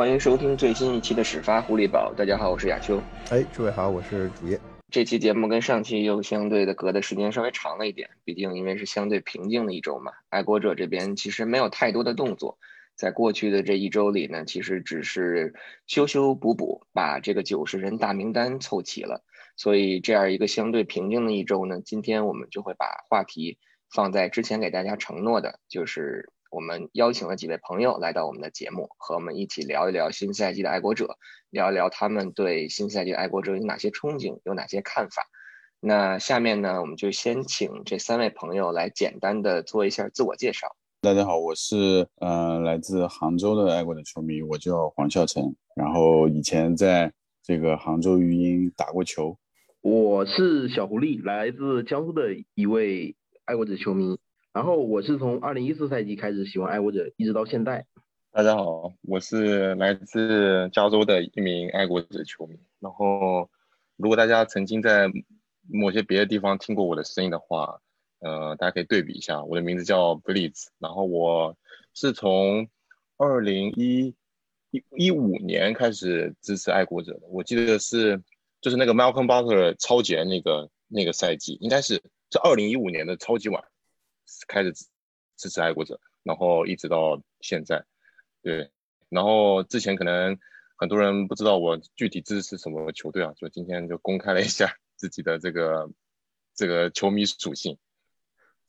欢迎收听最新一期的始发狐狸宝。大家好，我是亚秋。哎，诸位好，我是主页。这期节目跟上期又相对的隔的时间稍微长了一点，毕竟因为是相对平静的一周嘛。爱国者这边其实没有太多的动作，在过去的这一周里呢，其实只是修修补补，把这个九十人大名单凑齐了。所以这样一个相对平静的一周呢，今天我们就会把话题放在之前给大家承诺的，就是我们邀请了几位朋友来到我们的节目，和我们一起聊一聊新赛季的爱国者，聊一聊他们对新赛季的爱国者有哪些憧憬，有哪些看法。那下面呢，我们就先请这三位朋友来简单的做一下自我介绍。大家好，我是呃来自杭州的爱国者球迷，我叫黄孝成，然后以前在这个杭州育英打过球。我是小狐狸，来自江苏的一位爱国者球迷。然后我是从二零一四赛季开始喜欢爱国者，一直到现在。大家好，我是来自加州的一名爱国者球迷。然后，如果大家曾经在某些别的地方听过我的声音的话，呃，大家可以对比一下。我的名字叫 Blitz，然后我是从二零一一一五年开始支持爱国者的。我记得是。就是那个 Malcolm Butler 超级那个那个赛季，应该是是二零一五年的超级碗开始支持爱国者，然后一直到现在，对，然后之前可能很多人不知道我具体支持什么球队啊，就今天就公开了一下 自己的这个这个球迷属性。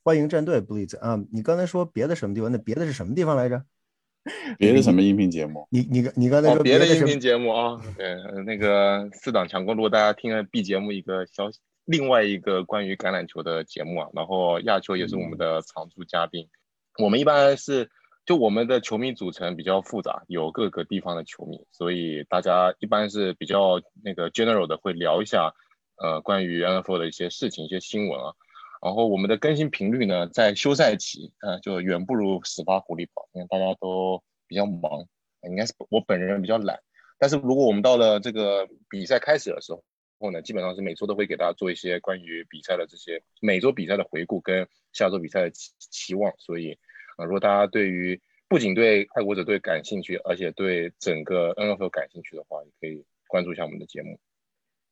欢迎战队 b l e e z 啊，你刚才说别的什么地方？那别的是什么地方来着？别的什么音频节目？你你你刚才说别的音频节目啊？对，那个四档强攻，如果大家听了 B 节目一个消息，另外一个关于橄榄球的节目啊，然后亚秋也是我们的常驻嘉宾。我们一般是就我们的球迷组成比较复杂，有各个地方的球迷，所以大家一般是比较那个 general 的会聊一下，呃，关于 NFL 的一些事情、一些新闻啊。然后我们的更新频率呢，在休赛期，呃，就远不如十八狐狸堡，因为大家都比较忙，应该是我本人比较懒。但是如果我们到了这个比赛开始的时候呢，基本上是每周都会给大家做一些关于比赛的这些每周比赛的回顾跟下周比赛的期期望。所以，啊，如果大家对于不仅对爱国者队感兴趣，而且对整个 NFL 感兴趣的话，也可以关注一下我们的节目。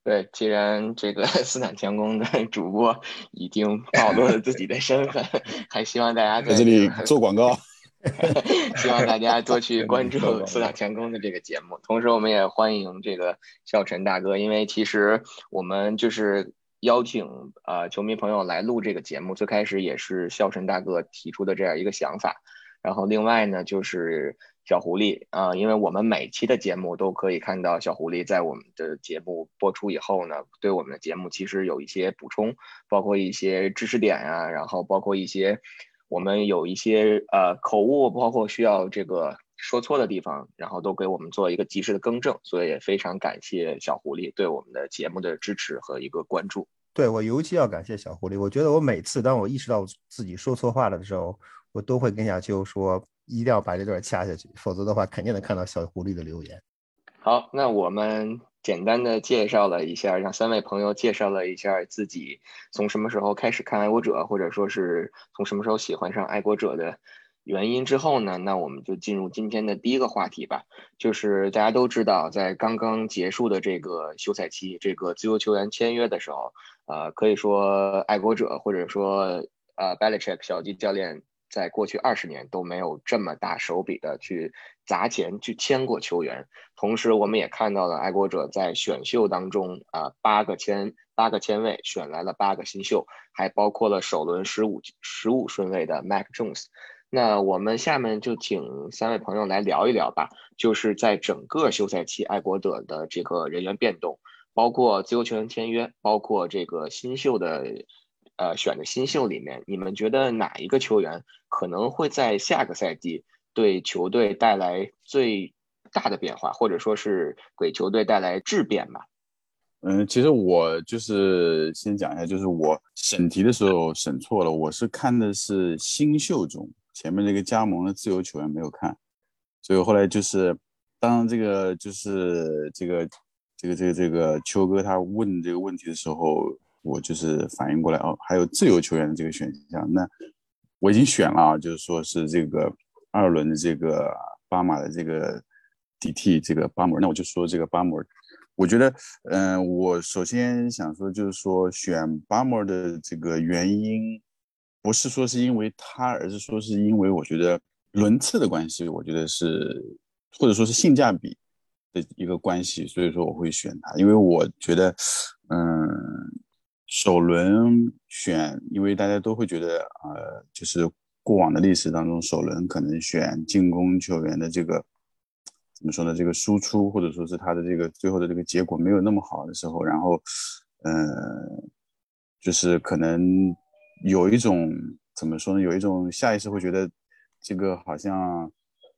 对，既然这个斯坦强攻的 主播已经暴露了自己的身份，还希望大家在这里做广告，希望大家多去关注四大强攻的这个节目。同时，我们也欢迎这个笑晨大哥，因为其实我们就是邀请呃球迷朋友来录这个节目，最开始也是笑晨大哥提出的这样一个想法。然后另外呢，就是小狐狸啊，因为我们每期的节目都可以看到小狐狸在我们的节目播出以后呢，对我们的节目其实有一些补充，包括一些知识点啊，然后包括一些我们有一些呃口误，包括需要这个说错的地方，然后都给我们做一个及时的更正，所以也非常感谢小狐狸对我们的节目的支持和一个关注。对我尤其要感谢小狐狸，我觉得我每次当我意识到自己说错话了的时候。我都会跟亚秋说，一定要把这段掐下去，否则的话，肯定能看到小狐狸的留言。好，那我们简单的介绍了一下，让三位朋友介绍了一下自己从什么时候开始看爱国者，或者说是从什么时候喜欢上爱国者的原因之后呢，那我们就进入今天的第一个话题吧。就是大家都知道，在刚刚结束的这个休赛期，这个自由球员签约的时候，呃，可以说爱国者或者说呃 Belichick 小吉教练。在过去二十年都没有这么大手笔的去砸钱去签过球员，同时我们也看到了爱国者在选秀当中啊八个签八个签位选来了八个新秀，还包括了首轮十五十五顺位的 Mac Jones。那我们下面就请三位朋友来聊一聊吧，就是在整个休赛期爱国者的这个人员变动，包括自由球员签约，包括这个新秀的。呃，选的新秀里面，你们觉得哪一个球员可能会在下个赛季对球队带来最大的变化，或者说是给球队带来质变吧？嗯，其实我就是先讲一下，就是我审题的时候审错了，我是看的是新秀中前面那个加盟的自由球员没有看，所以后来就是当这个就是这个这个这个这个秋哥他问这个问题的时候。我就是反应过来哦，还有自由球员的这个选项，那我已经选了啊，就是说是这个二轮的这个巴马的这个 DT，这个巴姆，那我就说这个巴姆，我觉得，嗯，我首先想说就是说选巴姆的这个原因，不是说是因为他，而是说是因为我觉得轮次的关系，我觉得是或者说是性价比的一个关系，所以说我会选他，因为我觉得，嗯，首轮选，因为大家都会觉得，呃，就是过往的历史当中，首轮可能选进攻球员的这个。怎么说呢？这个输出或者说是他的这个最后的这个结果没有那么好的时候，然后，嗯，就是可能有一种怎么说呢？有一种下意识会觉得这个好像，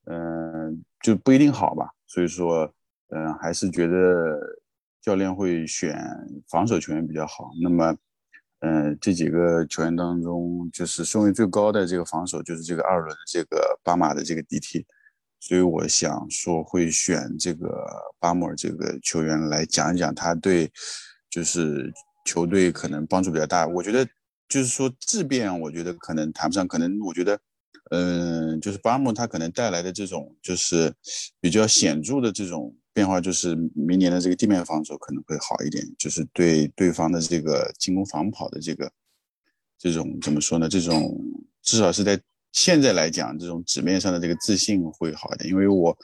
嗯，就不一定好吧。所以说，嗯，还是觉得教练会选防守球员比较好。那么，嗯，这几个球员当中，就是顺位最高的这个防守就是这个二轮这个巴马的这个 DT。所以我想说，会选这个巴莫尔这个球员来讲一讲他对，就是球队可能帮助比较大。我觉得就是说质变，我觉得可能谈不上。可能我觉得，嗯，就是巴莫他可能带来的这种就是比较显著的这种变化，就是明年的这个地面防守可能会好一点，就是对对方的这个进攻防跑的这个这种怎么说呢？这种至少是在。现在来讲，这种纸面上的这个自信会好一点，因为我，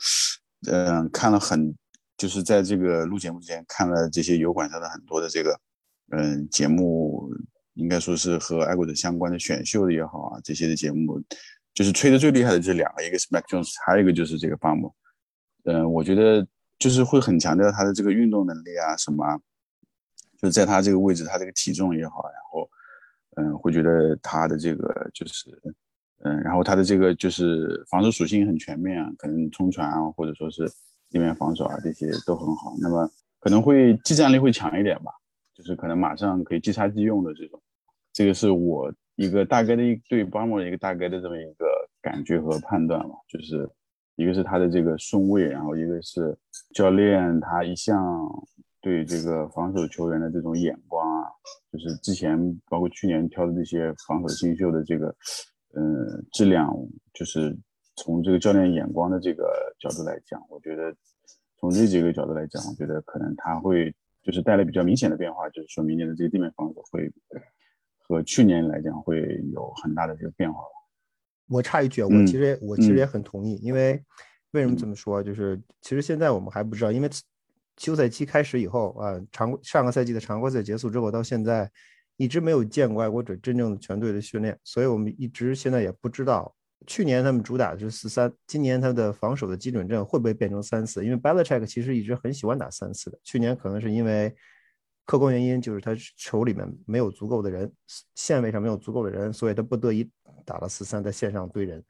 嗯，看了很，就是在这个录节目之前看了这些油管上的很多的这个，嗯，节目，应该说是和爱国者相关的选秀的也好啊，这些的节目，就是吹的最厉害的这两个，一个是 Mac Jones，还有一个就是这个巴姆，嗯，我觉得就是会很强调他的这个运动能力啊，什么，就在他这个位置，他这个体重也好，然后，嗯，会觉得他的这个就是。嗯，然后他的这个就是防守属性很全面啊，可能冲传啊，或者说是地面防守啊，这些都很好。那么可能会技战力会强一点吧，就是可能马上可以即插即用的这种。这个是我一个大概的一对巴莫一个大概的这么一个感觉和判断吧，就是一个是他的这个顺位，然后一个是教练他一向对这个防守球员的这种眼光啊，就是之前包括去年挑的这些防守新秀的这个。嗯，质量就是从这个教练眼光的这个角度来讲，我觉得从这几个角度来讲，我觉得可能他会就是带来比较明显的变化，就是说明年的这个地面防守会和去年来讲会有很大的这个变化。我插一句，我其实我其实也很同意，因为为什么这么说？就是其实现在我们还不知道，因为休赛期开始以后啊，常上个赛季的常规赛结束之后到现在。一直没有见过爱国者真正的全队的训练，所以我们一直现在也不知道，去年他们主打的是四三，今年他的防守的基准阵会不会变成三四？因为 Belichick 其实一直很喜欢打三四的，去年可能是因为客观原因，就是他手里面没有足够的人，线位上没有足够的人，所以他不得已打了四三，在线上堆人。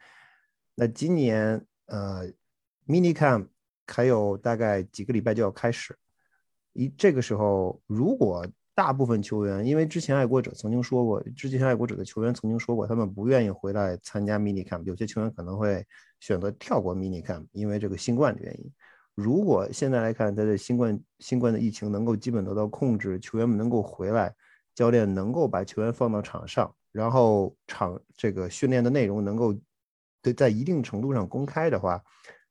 那今年呃，Mini Camp 还有大概几个礼拜就要开始，一这个时候如果。大部分球员，因为之前爱国者曾经说过，之前爱国者的球员曾经说过，他们不愿意回来参加 mini camp，有些球员可能会选择跳过 mini camp，因为这个新冠的原因。如果现在来看，他的新冠新冠的疫情能够基本得到控制，球员们能够回来，教练能够把球员放到场上，然后场这个训练的内容能够对在一定程度上公开的话，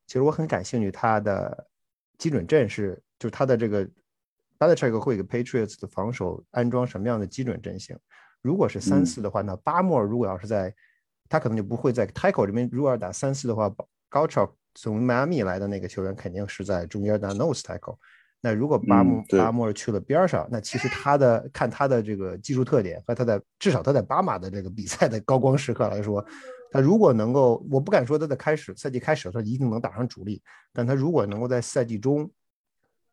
其实我很感兴趣他的基准阵是，就是他的这个。巴特切克会给 Patriots 的防守安装什么样的基准阵型？如果是三四的话，那巴莫尔如果要是在，他可能就不会在 Tackle 这边。如果要打三四的话，高超从迈阿密来的那个球员肯定是在中间的 Nose Tackle。那如果巴莫巴莫尔去了边上，那其实他的看他的这个技术特点和他在至少他在巴马的这个比赛的高光时刻来说，他如果能够，我不敢说他在开始赛季开始他一定能打上主力，但他如果能够在赛季中。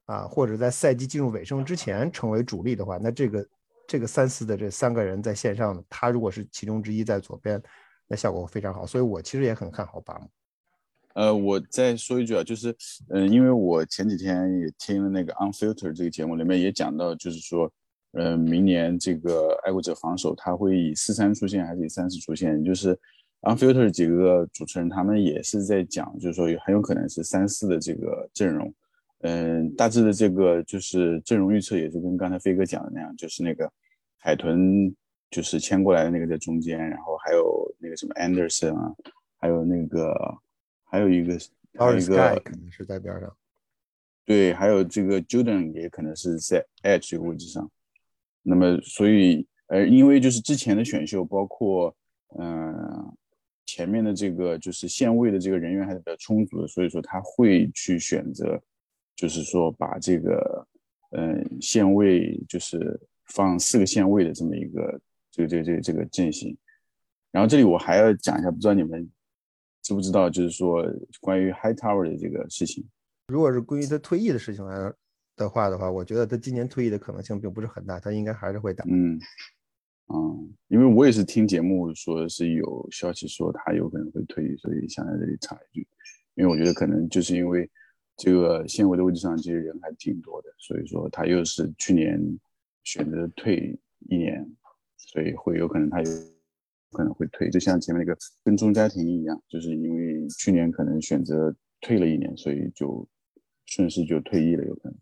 啊，或者在赛季进入尾声之前成为主力的话，那这个这个三四的这三个人在线上，他如果是其中之一在左边，那效果非常好。所以我其实也很看好巴姆。呃，我再说一句啊，就是，嗯，因为我前几天也听了那个 Unfilter 这个节目，里面也讲到，就是说，嗯，明年这个爱国者防守他会以四三出现还是以三四出现？就是 Unfilter 几个主持人他们也是在讲，就是说有很有可能是三四的这个阵容。嗯，大致的这个就是阵容预测也是跟刚才飞哥讲的那样，就是那个海豚就是牵过来的那个在中间，然后还有那个什么 Anderson 啊，还有那个还有一个还有一个可能是在边上。对，还有这个 Jordan 也可能是在 edge 这个位置上。那么，所以呃，因为就是之前的选秀，包括嗯前面的这个就是线位的这个人员还是比较充足的，所以说他会去选择，就是说把这个嗯线位就是放四个线位的这么一个这个这个这个这个阵型。然后这里我还要讲一下，不知道你们知不知道，就是说关于 High Tower 的这个事情。如果是关于他退役的事情来的话的话，我觉得他今年退役的可能性并不是很大，他应该还是会打。嗯，嗯，因为我也是听节目说是有消息说他有可能会退役，所以想在这里插一句，因为我觉得可能就是因为这个线位的位置上其实人还挺多的，所以说他又是去年选择退一年，所以会有可能他有可能会退，就像前面那个跟踪家庭一样，就是因为去年可能选择退了一年，所以就。顺势就退役了，有可能。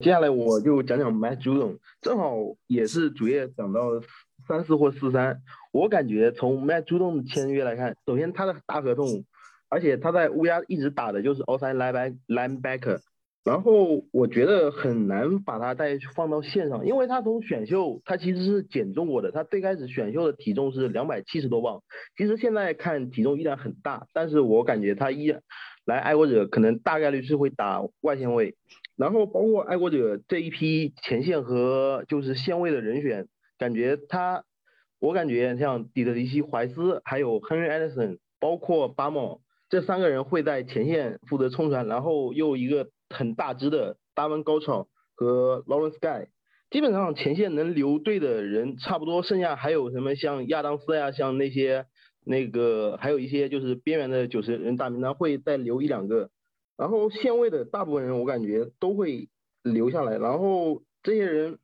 接下来我就讲讲 Matt Judon，正好也是主页讲到三四或四三。我感觉从 Matt Judon 的签约来看，首先他的大合同，而且他在乌鸦一直打的就是 outside linebacker，然后我觉得很难把他再放到线上，因为他从选秀他其实是减重过的，他最开始选秀的体重是两百七十多磅，其实现在看体重依然很大，但是我感觉他依然。来爱国者可能大概率是会打外线位，然后包括爱国者这一批前线和就是线位的人选，感觉他，我感觉像底特里希怀斯还有 Henry Anderson，包括巴莫这三个人会在前线负责冲传，然后又一个很大只的达文高超和 Lawrence Guy，基本上前线能留队的人差不多，剩下还有什么像亚当斯呀，像那些。那个还有一些就是边缘的九十人大名单会再留一两个，然后线位的大部分人我感觉都会留下来，然后这些人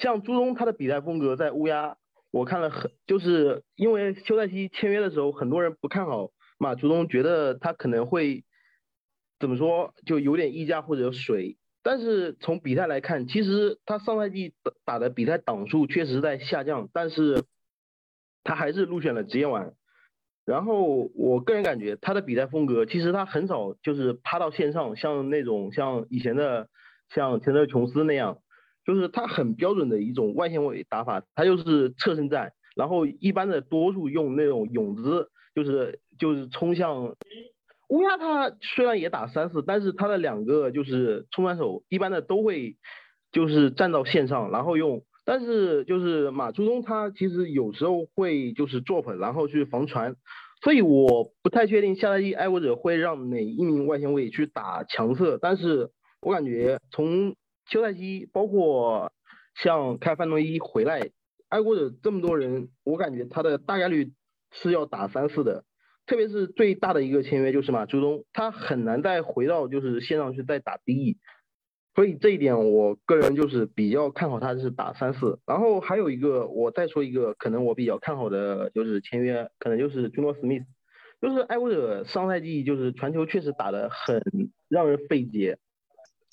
像朱东他的比赛风格在乌鸦，我看了很就是因为休赛期签约的时候很多人不看好马朱东，觉得他可能会怎么说就有点溢价或者水，但是从比赛来看，其实他上赛季打的比赛档数确实在下降，但是。他还是入选了职业网，然后我个人感觉他的比赛风格其实他很少就是趴到线上，像那种像以前的像钱德琼斯那样，就是他很标准的一种外线位打法，他就是侧身战，然后一般的多数用那种泳姿，就是就是冲向乌鸦，他虽然也打三四，但是他的两个就是冲传手一般的都会就是站到线上，然后用。但是就是马朱东他其实有时候会就是坐粉然后去防传，所以我不太确定下赛季爱国者会让哪一名外线位去打强侧。但是我感觉从休赛期包括像开范诺伊回来，爱国者这么多人，我感觉他的大概率是要打三四的。特别是最大的一个签约就是马朱东，他很难再回到就是线上去再打 DE。所以这一点，我个人就是比较看好他是打三四。然后还有一个，我再说一个，可能我比较看好的就是签约，可能就是朱诺史密斯。就是爱国者上赛季就是传球确实打得很让人费解。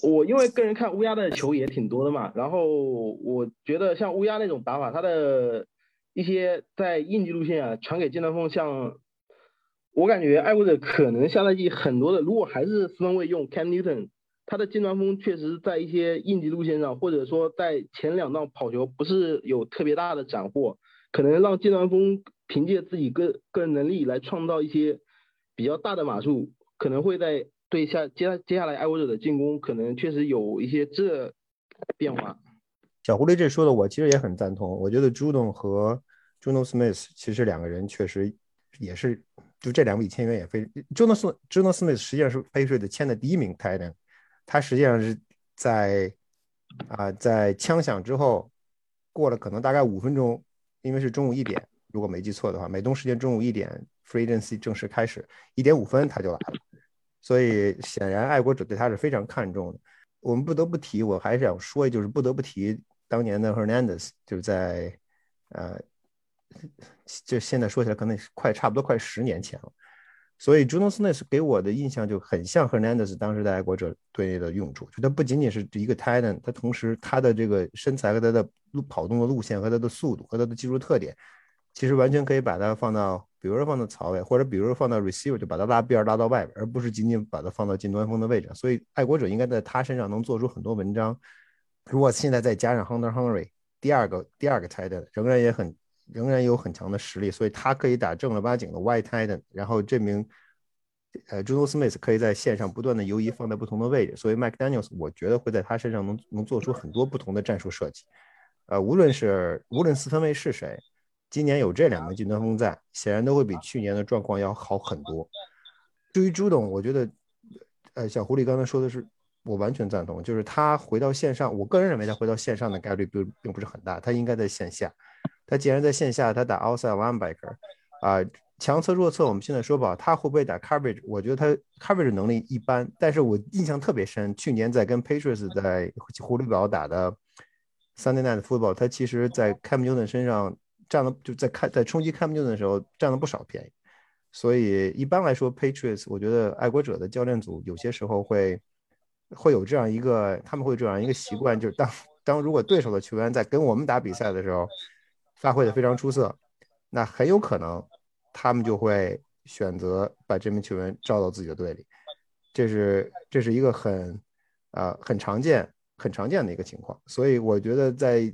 我因为个人看乌鸦的球也挺多的嘛，然后我觉得像乌鸦那种打法，他的一些在应急路线啊传给金南峰，像我感觉爱国者可能下赛季很多的，如果还是四分卫用 Cam Newton。他的近端锋确实在一些应急路线上，或者说在前两道跑球不是有特别大的斩获，可能让近端锋凭借自己个个人能力来创造一些比较大的码数，可能会在对下接接下来爱国者的进攻可能确实有一些这变化。小狐狸这说的我其实也很赞同，我觉得朱东和 Juno Smith 其实两个人确实也是，就这两笔签约也非 Juno Juno Smith 实际上是飞水的签的第一名 Titan。他实际上是在啊，在枪响之后，过了可能大概五分钟，因为是中午一点，如果没记错的话，美东时间中午一点，Free Agency 正式开始，一点五分他就来了，所以显然爱国者对他是非常看重的。我们不得不提，我还是想说，就是不得不提当年的 Hernandez，就是在呃，就现在说起来可能快差不多快十年前了。所以 jonas 给我的印象就很像 Hernandez 当时在爱国者队的用处，就他不仅仅是一个 Titan，他同时他的这个身材和他的路跑动的路线和他的速度和他的技术特点，其实完全可以把他放到比如说放到槽位，或者比如说放到 receiver，就把他拉边拉到外边，而不是仅仅把他放到近端锋的位置。所以爱国者应该在他身上能做出很多文章。如果现在再加上 Hunter Henry，第二个第二个 tight end 仍然也很仍然有很强的实力，所以他可以打正儿八经的 white tight end。然后这名呃 Juno Smith 可以在线上不断的游移，放在不同的位置。所以 Mike Daniels 我觉得会在他身上能能做出很多不同的战术设计。呃，无论是无论四分卫是谁。今年有这两名进端锋在，显然都会比去年的状况要好很多。至于朱董，我觉得，呃，小狐狸刚才说的是，我完全赞同，就是他回到线上，我个人认为他回到线上的概率并并不是很大，他应该在线下。他既然在线下，他打 outside linebacker，啊，强侧弱侧，我们现在说吧，他会不会打 coverage？我觉得他 coverage 能力一般，但是我印象特别深，去年在跟 Patriots 在狐狸堡打的 Sunday Night Football，他其实在 Cam Newton 身上。占了就在看在冲击 Cam Newton 的时候占了不少便宜，所以一般来说 Patriots 我觉得爱国者的教练组有些时候会会有这样一个他们会这样一个习惯，就是当当如果对手的球员在跟我们打比赛的时候发挥的非常出色，那很有可能他们就会选择把这名球员招到自己的队里，这是这是一个很啊很常见很常见的一个情况，所以我觉得在。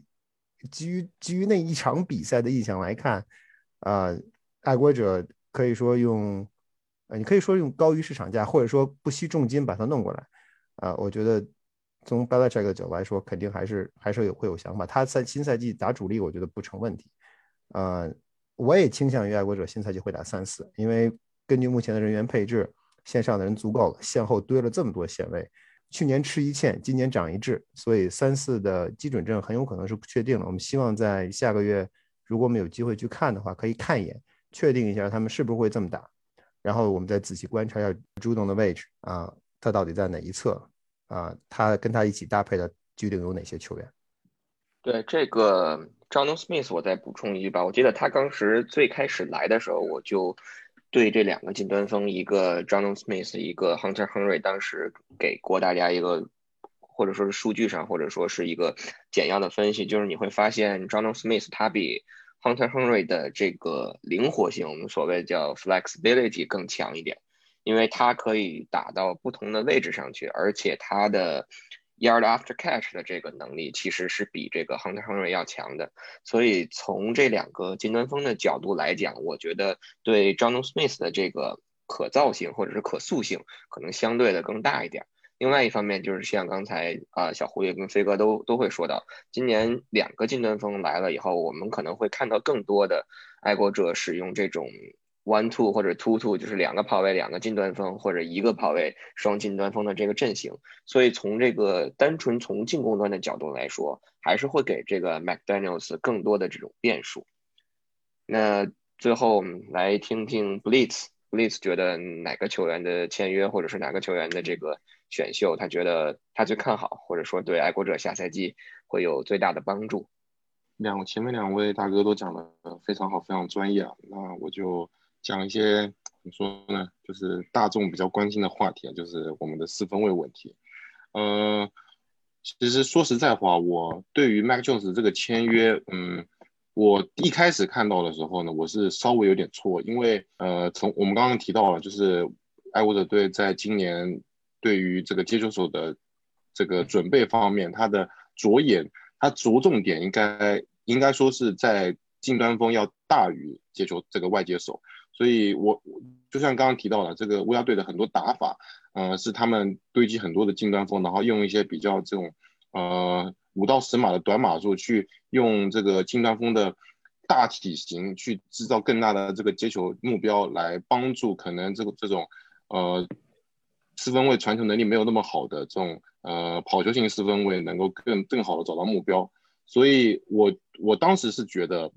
基于基于那一场比赛的印象来看，啊，爱国者可以说用，呃，你可以说用高于市场价，或者说不惜重金把它弄过来，啊，我觉得从 Belichick 的角度来说，肯定还是还是有会有想法。他在新赛季打主力，我觉得不成问题。呃，我也倾向于爱国者新赛季会打三四，因为根据目前的人员配置，线上的人足够了，线后堆了这么多线位。去年吃一堑，今年长一智，所以三四的基准阵很有可能是不确定的。我们希望在下个月，如果我们有机会去看的话，可以看一眼，确定一下他们是不是会这么打，然后我们再仔细观察一下朱董的位置啊，他到底在哪一侧啊？他跟他一起搭配的究竟有哪些球员？对这个 John Smith，我再补充一句吧。我记得他当时最开始来的时候，我就。对这两个近端锋，一个 John Smith，一个 Hunter Henry，当时给过大家一个，或者说是数据上，或者说是一个简要的分析，就是你会发现 John Smith 他比 Hunter Henry 的这个灵活性，我们所谓叫 flexibility 更强一点，因为他可以打到不同的位置上去，而且他的。Yard after catch 的这个能力其实是比这个 Hunter Henry 要强的，所以从这两个近端锋的角度来讲，我觉得对 John Smith 的这个可造性或者是可塑性可能相对的更大一点。另外一方面就是像刚才啊小胡也跟飞哥都都会说到，今年两个近端锋来了以后，我们可能会看到更多的爱国者使用这种。One two 或者 two two 就是两个跑位，两个近端锋，或者一个跑位双近端锋的这个阵型。所以从这个单纯从进攻端的角度来说，还是会给这个 McDaniel's 更多的这种变数。那最后我们来听听 Blitz，Blitz 觉得哪个球员的签约，或者是哪个球员的这个选秀，他觉得他最看好，或者说对爱国者下赛季会有最大的帮助。两前面两位大哥都讲的非常好，非常专业啊，那我就。讲一些怎么说呢？就是大众比较关心的话题，就是我们的四分位问题。呃，其实说实在话，我对于 Mac Jones 这个签约，嗯，我一开始看到的时候呢，我是稍微有点错，因为呃，从我们刚刚提到了，就是爱国者队在今年对于这个接球手的这个准备方面，他的着眼，他着重点应该应该说是在近端锋要大于接球这个外接手。所以，我就像刚刚提到的，这个乌鸦队的很多打法，呃，是他们堆积很多的近端锋，然后用一些比较这种，呃，五到十码的短码数，去用这个近端锋的大体型去制造更大的这个接球目标，来帮助可能这个这种，呃，四分位传球能力没有那么好的这种，呃，跑球型四分位能够更更好的找到目标。所以我我当时是觉得，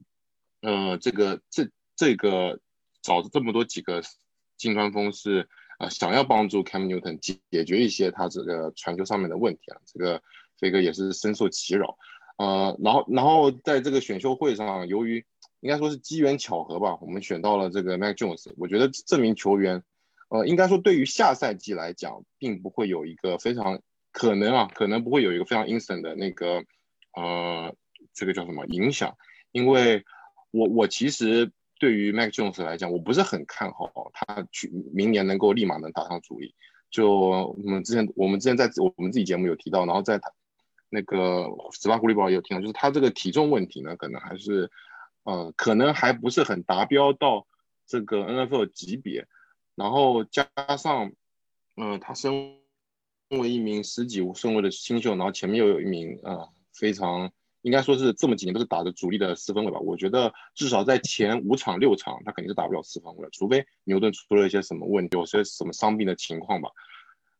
呃，这个这这个。找这么多几个近端锋是呃想要帮助 Cam Newton 解决一些他这个传球上面的问题啊，这个飞哥也是深受其扰，呃，然后然后在这个选秀会上，由于应该说是机缘巧合吧，我们选到了这个 Mac Jones，我觉得这名球员，呃，应该说对于下赛季来讲，并不会有一个非常可能啊，可能不会有一个非常 instant 的那个呃这个叫什么影响，因为我我其实。对于 Mac Jones 来讲，我不是很看好他去明年能够立马能打上主力。就我们之前我们之前在我们自己节目有提到，然后在他那个十八狐狸堡也有提到，就是他这个体重问题呢，可能还是呃可能还不是很达标到这个 NFL 级别，然后加上嗯他身为一名十几顺位的新秀，然后前面又有一名呃非常。应该说是这么几年都是打的主力的四分卫吧。我觉得至少在前五场六场，他肯定是打不了四分卫，除非牛顿出了一些什么问题，有些什么伤病的情况吧。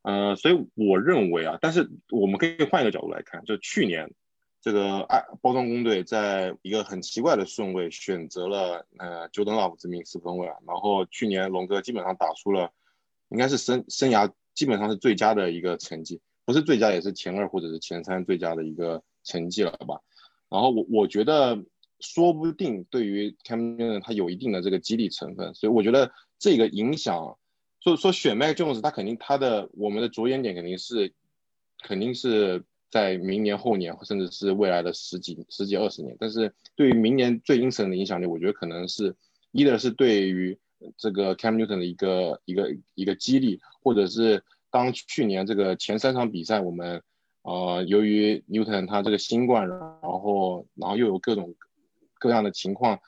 呃，所以我认为啊，但是我们可以换一个角度来看，就去年这个爱包装工队在一个很奇怪的顺位选择了呃 Jordan Love 这名四分卫啊，然后去年龙哥基本上打出了应该是生生涯基本上是最佳的一个成绩，不是最佳也是前二或者是前三最佳的一个成绩了吧。然后我我觉得说不定对于 Cam Newton 他有一定的这个激励成分，所以我觉得这个影响，所以说选 Mac Jones 他肯定他的我们的着眼点肯定是肯定是在明年后年甚至是未来的十几十几二十年，但是对于明年最阴沉的影响力，我觉得可能是一的是对于这个 Cam Newton 的一个一个一个激励，或者是当去年这个前三场比赛我们。呃，由于 Newton 他这个新冠，然后然后又有各种各样的情况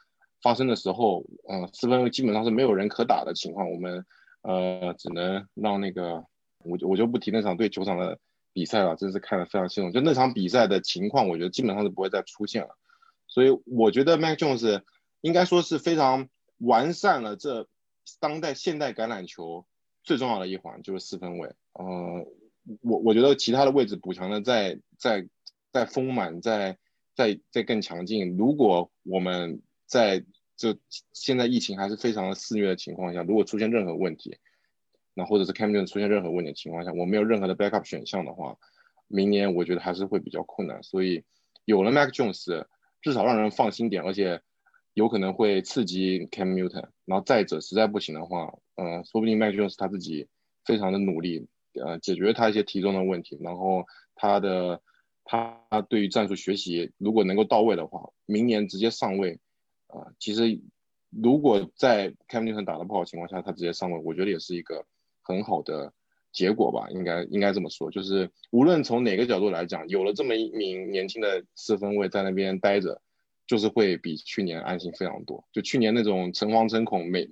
发生的时候，嗯，四分卫基本上是没有人可打的情况，我们呃只能让那个我我就不提那场对球场的比赛了，真是看得非常心痛。就那场比赛的情况，我觉得基本上是不会再出现了。所以我觉得 Mac Jones 应该说是非常完善了这当代现代橄榄球最重要的一环，就是四分卫，嗯。我觉得其他的位置补强的再再再丰满，再再再更强劲。如果我们在就现在疫情还是非常的肆虐的情况下，如果出现任何问题，那或者是 Camden 出现任何问题的情况下，我没有任何的 backup 选项的话，明年我觉得还是会比较困难。所以有了 Mac Jones，至少让人放心点，而且有可能会刺激 Cam Newton。然后再者实在不行的话，嗯，说不定 Mac Jones 他自己非常的努力。呃，解决他一些体重的问题，然后他的他对于战术学习如果能够到位的话，明年直接上位，啊，其实如果在 Cam Newton 打的不好情况下，他直接上位，我觉得也是一个很好的结果吧，应该应该这么说，就是无论从哪个角度来讲，有了这么一名年轻的四分卫在那边待着，就是会比去年安心非常多。就去年那种诚惶诚恐，每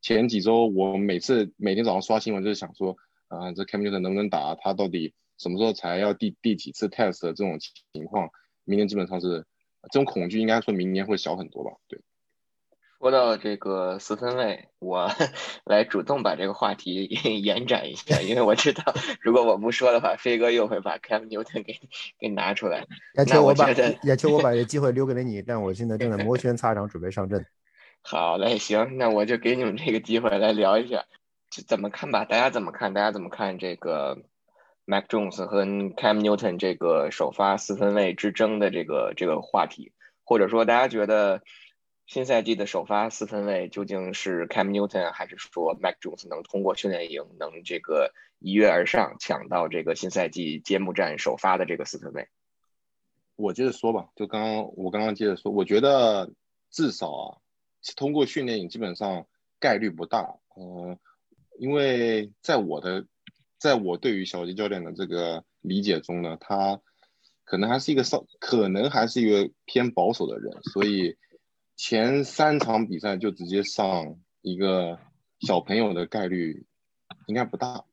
前几周我每次每天早上刷新闻就是想说。啊，这 Cam Newton 能不能打？他到底什么时候才要第第几次 test 的这种情况？明年基本上是这种恐惧，应该说明年会小很多吧？对。说到这个四分卫，我 来主动把这个话题延展一下，因为我知道如果我不说的话，飞哥又会把 Cam Newton 给给拿出来。亚秋，我把亚秋，我把这机会留给了你，但我现在正在摩拳擦掌，准备上阵。好嘞，行，那我就给你们这个机会来聊一下。怎么看吧？大家怎么看？大家怎么看这个 Mac Jones 和 Cam Newton 这个首发四分卫之争的这个这个话题？或者说，大家觉得新赛季的首发四分卫究竟是 Cam Newton 还是说 Mac Jones 能通过训练营能这个一跃而上，抢到这个新赛季揭幕战首发的这个四分卫？我接着说吧，就刚刚我刚刚接着说，我觉得至少啊，通过训练营基本上概率不大，嗯。因为在我的，在我对于小吉教练的这个理解中呢，他可能还是一个稍，可能还是一个偏保守的人，所以前三场比赛就直接上一个小朋友的概率应该不大，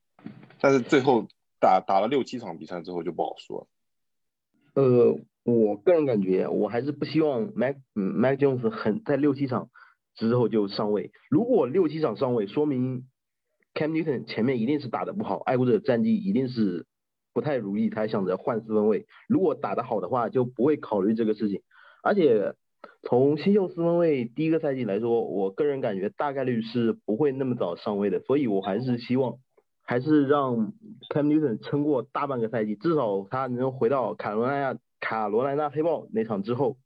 但是最后打打了六七场比赛之后就不好说。呃，我个人感觉，我还是不希望 Mac Mac Jones 很在六七场之后就上位，如果六七场上位，说明。Cam Newton 前面一定是打的不好，爱国者战绩一定是不太如意，才想着换四分位。如果打得好的话，就不会考虑这个事情。而且从新秀四分位第一个赛季来说，我个人感觉大概率是不会那么早上位的，所以我还是希望，还是让 Cam Newton 撑过大半个赛季，至少他能回到卡罗来纳卡罗来纳黑豹那场之后，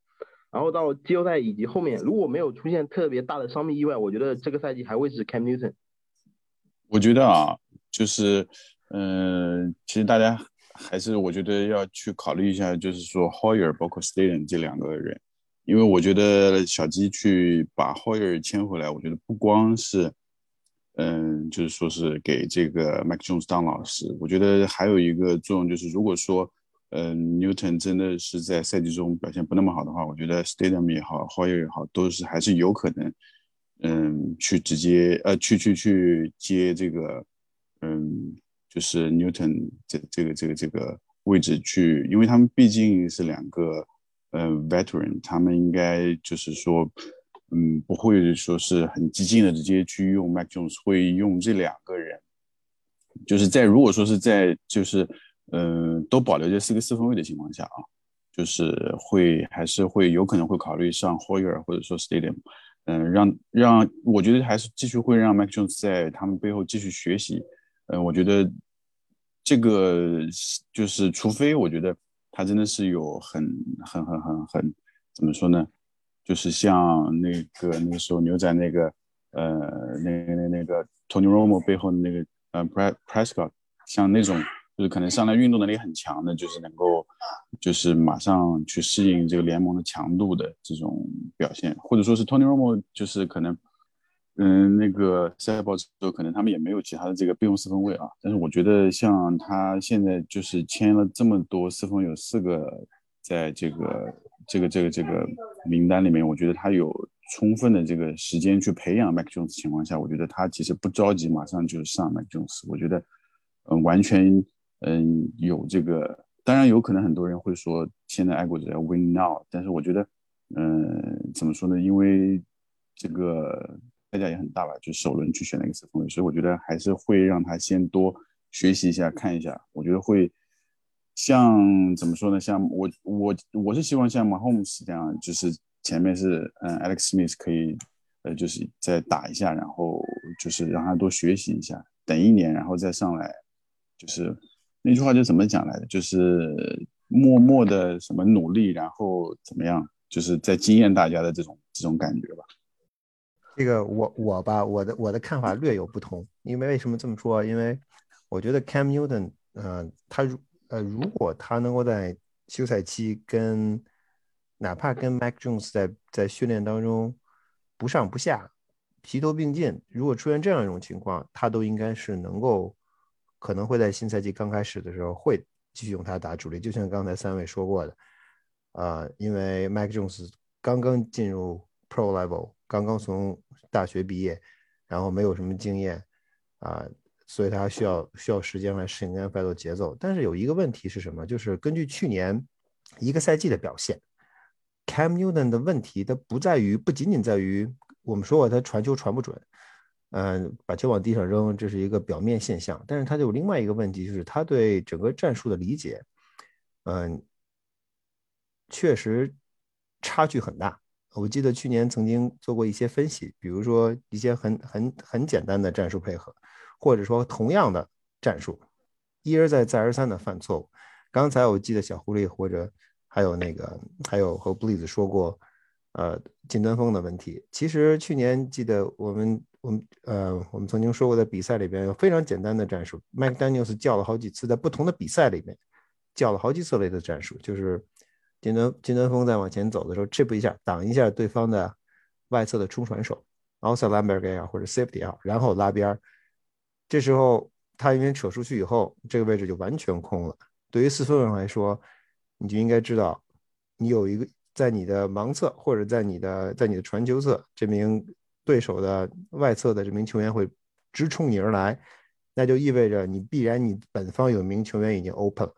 然后到季后赛以及后面，如果没有出现特别大的伤病意外，我觉得这个赛季还会是 Cam Newton。我觉得啊，就是，嗯，其实大家还是我觉得要去考虑一下，就是说 Hoyer 包括 Staten 这两个人，因为我觉得小鸡去把 Hoyer 签回来，我觉得不光是，嗯，就是说是给这个 Mac Jones 当老师，我觉得还有一个作用就是，如果说，嗯，Newton 真的是在赛季中表现不那么好的话，我觉得 Stadium 也好，Hoyer 也好，都是还是有可能，嗯，去直接呃去去去接这个，嗯，就是 Newton 这这个这个这个位置去，因为他们毕竟是两个。呃，veteran，他们应该就是说，嗯，不会说是很激进的直接去用 Mac Jones，会用这两个人，就是在如果说是在就是，嗯，都保留这四个四分位的情况下啊，就是会还是会有可能会考虑上 Hoyer 或者说 Stadium，嗯，让让我觉得还是继续会让 Mac Jones 在他们背后继续学习，嗯，我觉得这个就是除非我觉得。他真的是有很很很很很怎么说呢？就是像那个那个时候牛仔那个呃那那那个 Tony Romo 背后的那个呃 Prescott，像那种就是可能上来运动能力很强的，就是能够就是马上去适应这个联盟的强度的这种表现，或者说是 Tony Romo 就是可能。嗯，那个赛博之后，可能他们也没有其他的这个备用四分卫啊。但是我觉得，像他现在就是签了这么多四分，有四个在这个这个这个这个名单里面，我觉得他有充分的这个时间去培养 Mac Jones 情况下，我觉得他其实不着急马上就上 Mac Jones。我觉得，嗯，完全嗯有这个，当然有可能很多人会说现在爱国者要 Win Now，但是我觉得，嗯，怎么说呢？因为这个。代价也很大吧，就首轮去选那个四分卫，所以我觉得还是会让他先多学习一下，看一下。我觉得会像怎么说呢？像我我我是希望像 Mahomes 这样，就是前面是嗯 Alex Smith 可以呃就是再打一下，然后就是让他多学习一下，等一年然后再上来，就是那句话就怎么讲来的？就是默默的什么努力，然后怎么样，就是在惊艳大家的这种这种感觉吧。这个我我吧，我的我的看法略有不同，因为为什么这么说？因为我觉得 Cam Newton，呃，他如呃如果他能够在休赛期跟哪怕跟 Mac Jones 在在训练当中不上不下，齐头并进，如果出现这样一种情况，他都应该是能够可能会在新赛季刚开始的时候会继续用他打主力，就像刚才三位说过的，啊，因为 Mac Jones 刚刚进入 Pro Level。刚刚从大学毕业，然后没有什么经验啊，所以他需要需要时间来适应 NFL 的节奏。但是有一个问题是什么？就是根据去年一个赛季的表现，Cam Newton 的问题，它不在于不仅仅在于我们说过他传球传不准，嗯，把球往地上扔，这是一个表面现象。但是他就有另外一个问题，就是他对整个战术的理解，嗯，确实差距很大。我记得去年曾经做过一些分析，比如说一些很很很简单的战术配合，或者说同样的战术，一而再再而三的犯错误。刚才我记得小狐狸或者还有那个还有和布里子说过，呃，近端锋的问题。其实去年记得我们我们呃我们曾经说过，在比赛里边有非常简单的战术，Mike Daniels 叫了好几次，在不同的比赛里面叫了好几次类的战术，就是。金端金端锋在往前走的时候，chip 一下挡一下对方的外侧的冲传手，outside linebacker 或者 safety，然后拉边儿。这时候他因为扯出去以后，这个位置就完全空了。对于四分卫来说，你就应该知道，你有一个在你的盲侧或者在你的在你的传球侧，这名对手的外侧的这名球员会直冲你而来，那就意味着你必然你本方有名球员已经 open 了。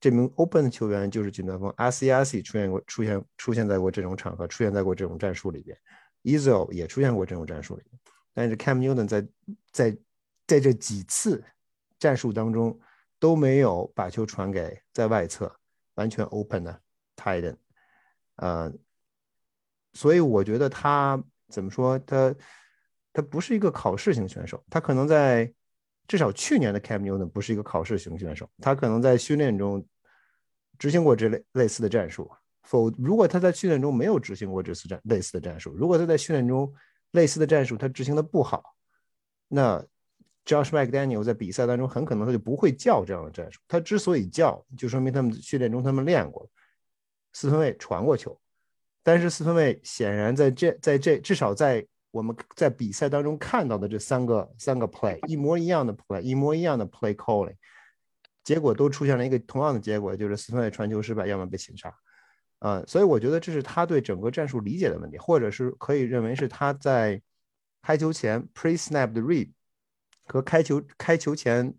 这名 open 的球员就是金端锋，RCRC 出现过，出现出现在过这种场合，出现在过这种战术里边 e z o 也出现过这种战术里边。但是 Cam Newton 在在在这几次战术当中都没有把球传给在外侧完全 open 的 Titan，呃，所以我觉得他怎么说，他他不是一个考试型选手，他可能在至少去年的 Cam Newton 不是一个考试型选手，他可能在训练中。执行过这类类似的战术，否？如果他在训练中没有执行过这次战类似的战术，如果他在训练中类似的战术他执行的不好，那 Josh McDaniel 在比赛当中很可能他就不会叫这样的战术。他之所以叫，就说明他们训练中他们练过，四分卫传过球，但是四分卫显然在这在这至少在我们在比赛当中看到的这三个三个 play 一模一样的 play 一模一样的 play calling，结果都出现了一个同样的结果，就是四分卫传球失败，要么被擒杀。啊，所以我觉得这是他对整个战术理解的问题，或者是可以认为是他在开球前 pre snap 的 read 和开球开球前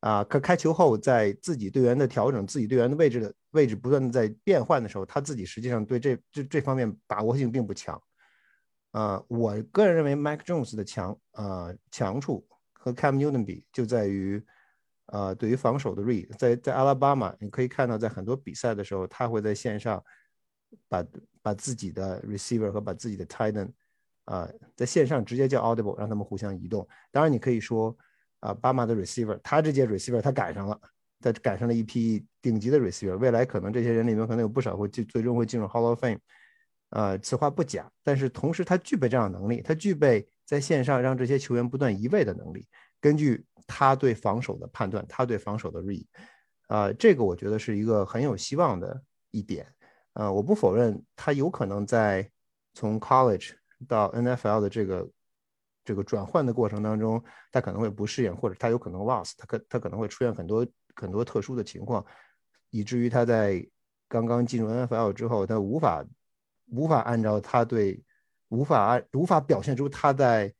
啊，开开球后在自己队员的调整、自己队员的位置的位置不断的在变换的时候，他自己实际上对这这这方面把握性并不强。啊，我个人认为 Mike Jones 的强啊强处和 Cam Newton 比就在于。呃，对于防守的 read，在在阿拉巴马，你可以看到，在很多比赛的时候，他会在线上把把自己的 receiver 和把自己的 tight end 啊，在线上直接叫 audible，让他们互相移动。当然，你可以说啊，巴马的 receiver，他这届 receiver 他赶上了，他赶上了一批顶级的 receiver，未来可能这些人里面可能有不少会进，最终会进入 Hall of Fame，啊，此话不假。但是同时，他具备这样能力，他具备在线上让这些球员不断移位的能力。根据他对防守的判断，他对防守的 read，啊，这个我觉得是一个很有希望的一点。呃，我不否认他有可能在从 college 到 NFL 的这个这个转换的过程当中，他可能会不适应，或者他有可能 lost，他可他可能会出现很多很多特殊的情况，以至于他在刚刚进入 NFL 之后，他无法无法按照他对无法无法表现出他在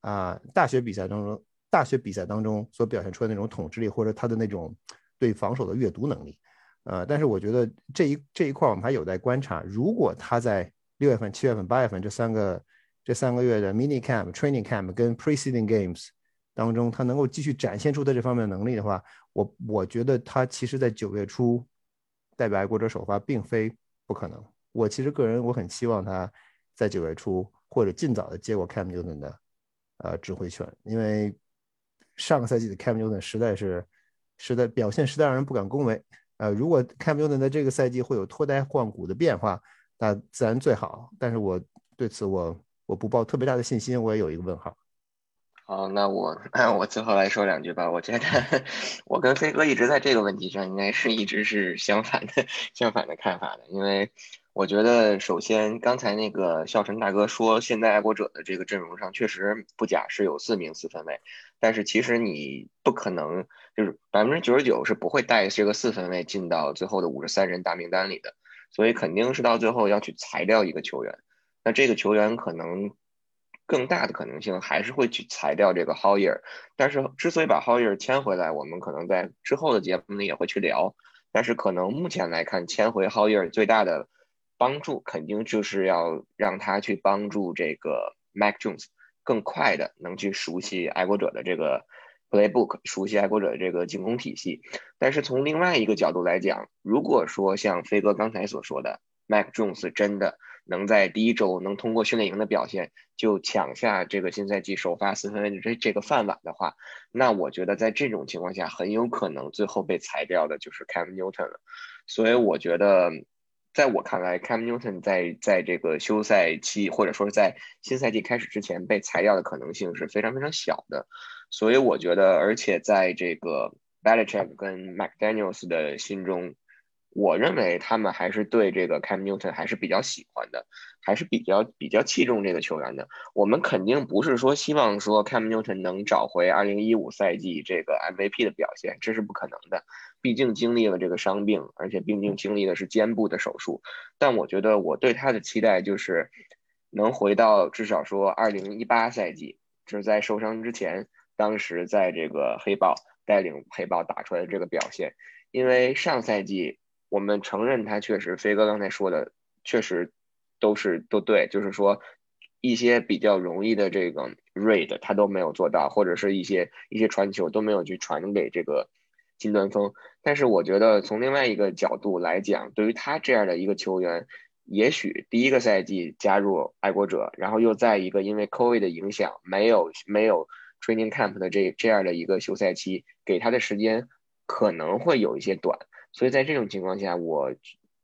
啊大学比赛当中。大学比赛当中所表现出的那种统治力，或者他的那种对防守的阅读能力，呃，但是我觉得这一这一块我们还有待观察。如果他在六月份、七月份、八月份这三个这三个月的 mini camp、training camp 跟 preceding games 当中，他能够继续展现出他这方面能力的话，我我觉得他其实在九月初代表爱国者首发并非不可能。我其实个人我很希望他在九月初或者尽早的接过 Cam Newton 的呃指挥权，因为。上个赛季的 Cam Newton 实在是，实在表现实在让人不敢恭维。呃，如果 Cam Newton 在这个赛季会有脱胎换骨的变化，那自然最好。但是我对此我我不抱特别大的信心，我也有一个问号。好，那我 我最后来说两句吧。我觉得 我跟飞哥一直在这个问题上应该是一直是相反的 相反的看法的，因为。我觉得，首先，刚才那个笑晨大哥说，现在爱国者的这个阵容上确实不假，是有四名四分卫，但是其实你不可能，就是百分之九十九是不会带这个四分卫进到最后的五十三人大名单里的，所以肯定是到最后要去裁掉一个球员。那这个球员可能更大的可能性还是会去裁掉这个 Hoyer，但是之所以把 Hoyer 签回来，我们可能在之后的节目里也会去聊，但是可能目前来看，签回 Hoyer 最大的。帮助肯定就是要让他去帮助这个 Mac Jones 更快的能去熟悉爱国者的这个 playbook，熟悉爱国者的这个进攻体系。但是从另外一个角度来讲，如果说像飞哥刚才所说的，Mac Jones 真的能在第一周能通过训练营的表现就抢下这个新赛季首发四分卫这这个饭碗的话，那我觉得在这种情况下，很有可能最后被裁掉的就是 Cam Newton 了。所以我觉得。在我看来，Cam Newton 在在这个休赛期或者说是在新赛季开始之前被裁掉的可能性是非常非常小的，所以我觉得，而且在这个 Belichick 跟 McDaniel's 的心中。我认为他们还是对这个 Cam Newton 还是比较喜欢的，还是比较比较器重这个球员的。我们肯定不是说希望说 Cam Newton 能找回2015赛季这个 MVP 的表现，这是不可能的。毕竟经历了这个伤病，而且毕竟经历的是肩部的手术。但我觉得我对他的期待就是能回到至少说2018赛季，就是在受伤之前，当时在这个黑豹带领黑豹打出来的这个表现，因为上赛季。我们承认他确实，飞哥刚才说的确实都是都对，就是说一些比较容易的这个 read 他都没有做到，或者是一些一些传球都没有去传给这个金端锋。但是我觉得从另外一个角度来讲，对于他这样的一个球员，也许第一个赛季加入爱国者，然后又在一个因为 COVID 的影响没有没有 training camp 的这这样的一个休赛期，给他的时间可能会有一些短。所以在这种情况下，我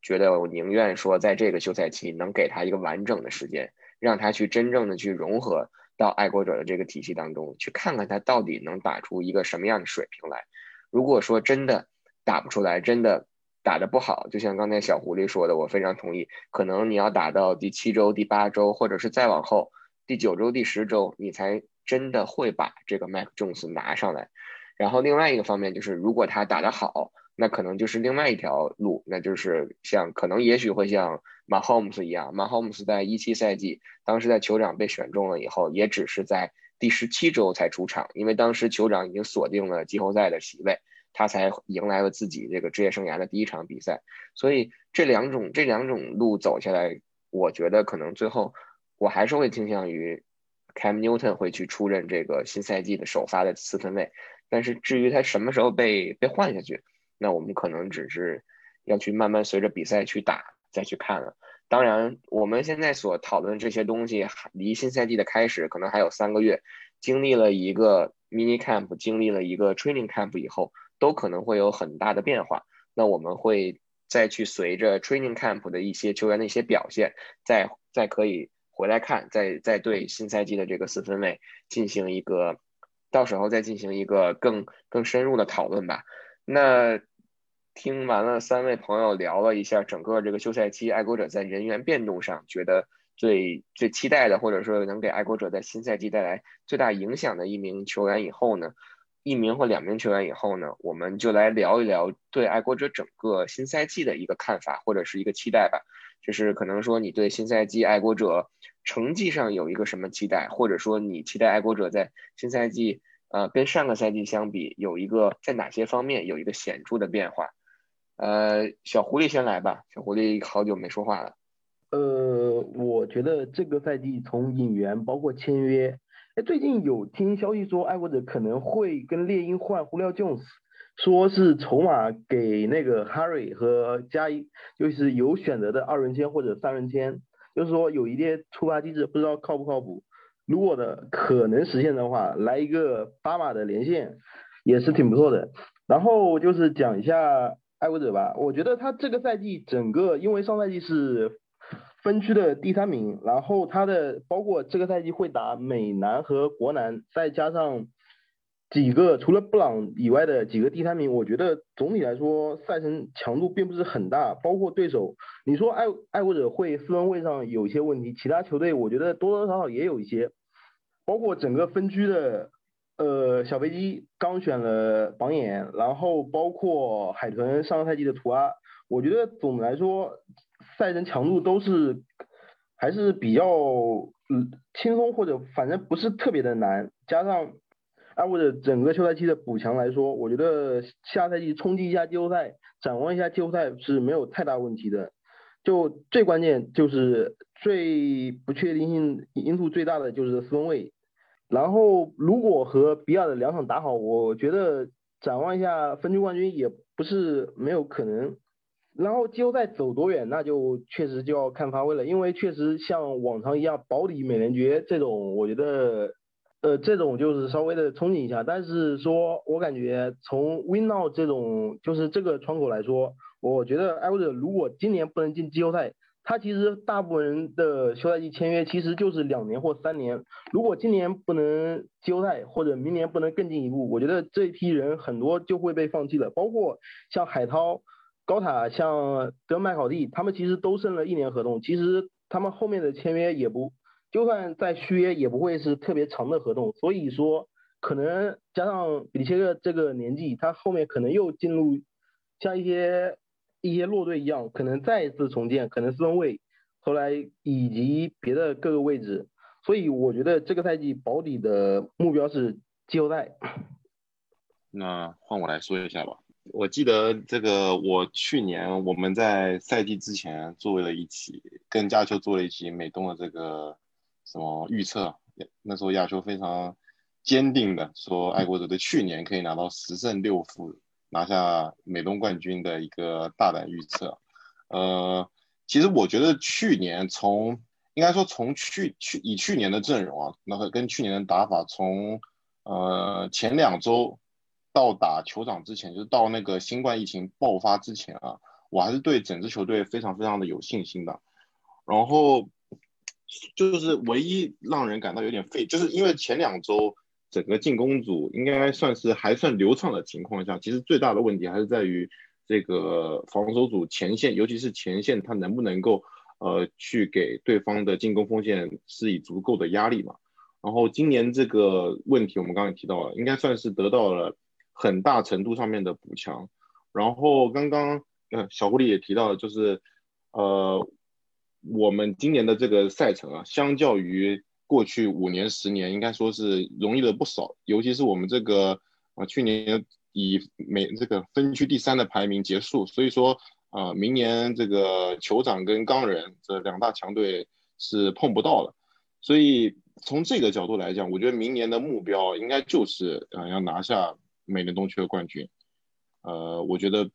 觉得我宁愿说，在这个休赛期能给他一个完整的时间，让他去真正的去融合到爱国者的这个体系当中，去看看他到底能打出一个什么样的水平来。如果说真的打不出来，真的打得不好，就像刚才小狐狸说的，我非常同意。可能你要打到第七周、第八周，或者是再往后第九周、第十周，你才真的会把这个 Mac Jones 拿上来。然后另外一个方面就是，如果他打得好，那可能就是另外一条路，那就是像可能也许会像马霍姆斯一样马霍姆斯在一七赛季当时在酋长被选中了以后，也只是在第十七周才出场，因为当时酋长已经锁定了季后赛的席位。他才迎来了自己这个职业生涯的第一场比赛，所以这两种这两种路走下来，我觉得可能最后我还是会倾向于 Cam Newton 会去出任这个新赛季的首发的四分卫，但是至于他什么时候被被换下去，那我们可能只是要去慢慢随着比赛去打再去看了。当然，我们现在所讨论这些东西离新赛季的开始可能还有三个月，经历了一个 mini camp，经历了一个 training camp 以后。都可能会有很大的变化。那我们会再去随着 training camp 的一些球员的一些表现，再再可以回来看，再再对新赛季的这个四分卫进行一个，到时候再进行一个更更深入的讨论吧。那听完了三位朋友聊了一下整个这个休赛期，爱国者在人员变动上觉得最最期待的，或者说能给爱国者在新赛季带来最大影响的一名球员以后呢？一名或两名球员以后呢，我们就来聊一聊对爱国者整个新赛季的一个看法或者是一个期待吧。就是可能说你对新赛季爱国者成绩上有一个什么期待，或者说你期待爱国者在新赛季呃跟上个赛季相比有一个在哪些方面有一个显著的变化。呃，小狐狸先来吧，小狐狸好久没说话了。呃，我觉得这个赛季从引援包括签约。哎，最近有听消息说，爱国者可能会跟猎鹰换胡廖 Jones，说是筹码给那个 Harry 和加一，就是有选择的二轮签或者三轮签，就是说有一些触发机制，不知道靠不靠谱。如果的可能实现的话，来一个巴马的连线也是挺不错的。然后就是讲一下爱国者吧，我觉得他这个赛季整个，因为上赛季是。分区的第三名，然后他的包括这个赛季会打美南和国南，再加上几个除了布朗以外的几个第三名，我觉得总体来说赛程强度并不是很大。包括对手，你说爱爱国者会四分位上有些问题，其他球队我觉得多多少少也有一些。包括整个分区的呃小飞机刚选了榜眼，然后包括海豚上个赛季的图阿，我觉得总的来说。赛程强度都是还是比较嗯轻松或者反正不是特别的难，加上爱国者整个休赛期的补强来说，我觉得下赛季冲击一下季后赛，展望一下季后赛是没有太大问题的。就最关键就是最不确定性因素最大的就是四分卫，然后如果和比尔的两场打好，我觉得展望一下分区冠军也不是没有可能。然后季后赛走多远，那就确实就要看发挥了。因为确实像往常一样保底美联决这种，我觉得，呃，这种就是稍微的憧憬一下。但是说我感觉从 Win Now 这种就是这个窗口来说，我觉得艾沃德如果今年不能进季后赛，他其实大部分人的休赛季签约其实就是两年或三年。如果今年不能季后赛，或者明年不能更进一步，我觉得这一批人很多就会被放弃了。包括像海涛。高塔像德麦考蒂，他们其实都剩了一年合同，其实他们后面的签约也不，就算再续约也不会是特别长的合同，所以说可能加上比切克这个年纪，他后面可能又进入像一些一些弱队一样，可能再一次重建，可能四分卫，后来以及别的各个位置，所以我觉得这个赛季保底的目标是季后赛。那换我来说一下吧。我记得这个，我去年我们在赛季之前做了一期，跟亚秋做了一期美东的这个什么预测。那时候亚秋非常坚定的说，爱国者队去年可以拿到十胜六负，拿下美东冠军的一个大胆预测。呃，其实我觉得去年从应该说从去去以去年的阵容啊，那个跟去年的打法，从呃前两周。到打酋长之前，就是到那个新冠疫情爆发之前啊，我还是对整支球队非常非常的有信心的。然后就是唯一让人感到有点费，就是因为前两周整个进攻组应该算是还算流畅的情况下，其实最大的问题还是在于这个防守组前线，尤其是前线，他能不能够呃去给对方的进攻锋线施以足够的压力嘛？然后今年这个问题我们刚刚也提到了，应该算是得到了很大程度上面的补强。然后刚刚呃小狐狸也提到了，就是呃我们今年的这个赛程啊，相较于过去五年十年，应该说是容易了不少。尤其是我们这个啊，去年以美这个分区第三的排名结束，所以说啊，明年这个酋长跟钢人这两大强队是碰不到了。所以从这个角度来讲，我觉得明年的目标应该就是啊，要拿下美联东区的冠军。呃，我觉得。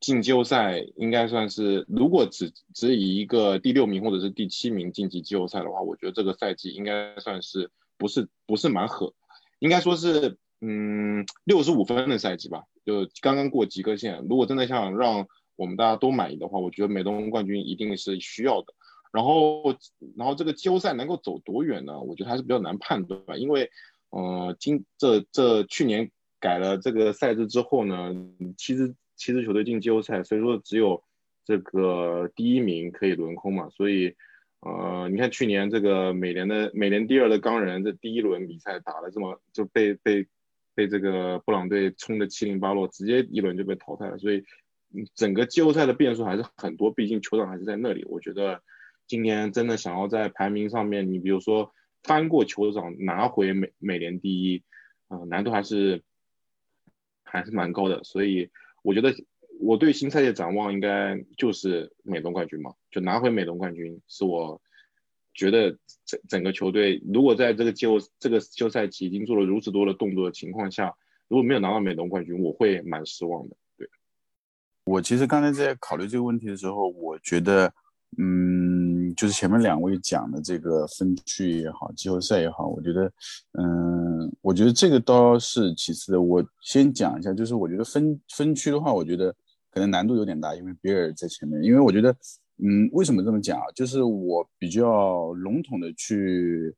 进季后赛应该算是，如果只只以一个第六名或者是第七名晋级季后赛的话，我觉得这个赛季应该算是不是不是蛮狠，应该说是嗯六十五分的赛季吧，就刚刚过及格线。如果真的想让我们大家都满意的话，我觉得美东冠军一定是需要的。然后然后这个季后赛能够走多远呢？我觉得还是比较难判断吧，因为呃今这这去年改了这个赛制之后呢，其实。七支球队进季后赛，所以说只有这个第一名可以轮空嘛。所以，呃，你看去年这个美联的美联第二的钢人，这第一轮比赛打了这么就被被被这个布朗队冲的七零八落，直接一轮就被淘汰了。所以，整个季后赛的变数还是很多，毕竟酋长还是在那里。我觉得今年真的想要在排名上面，你比如说翻过酋长，拿回美美联第一，啊，难度还是还是蛮高的。所以。我觉得我对新赛季的展望应该就是美东冠军嘛，就拿回美东冠军是我觉得整整个球队如果在这个季后这个休赛期已经做了如此多的动作的情况下，如果没有拿到美东冠军，我会蛮失望的。对，我其实刚才在考虑这个问题的时候，我觉得，嗯，就是前面两位讲的这个分区也好，季后赛也好，我觉得，嗯。我觉得这个倒是其次的。我先讲一下，就是我觉得分分区的话，我觉得可能难度有点大，因为比尔在前面。因为我觉得，嗯，为什么这么讲啊？就是我比较笼统的去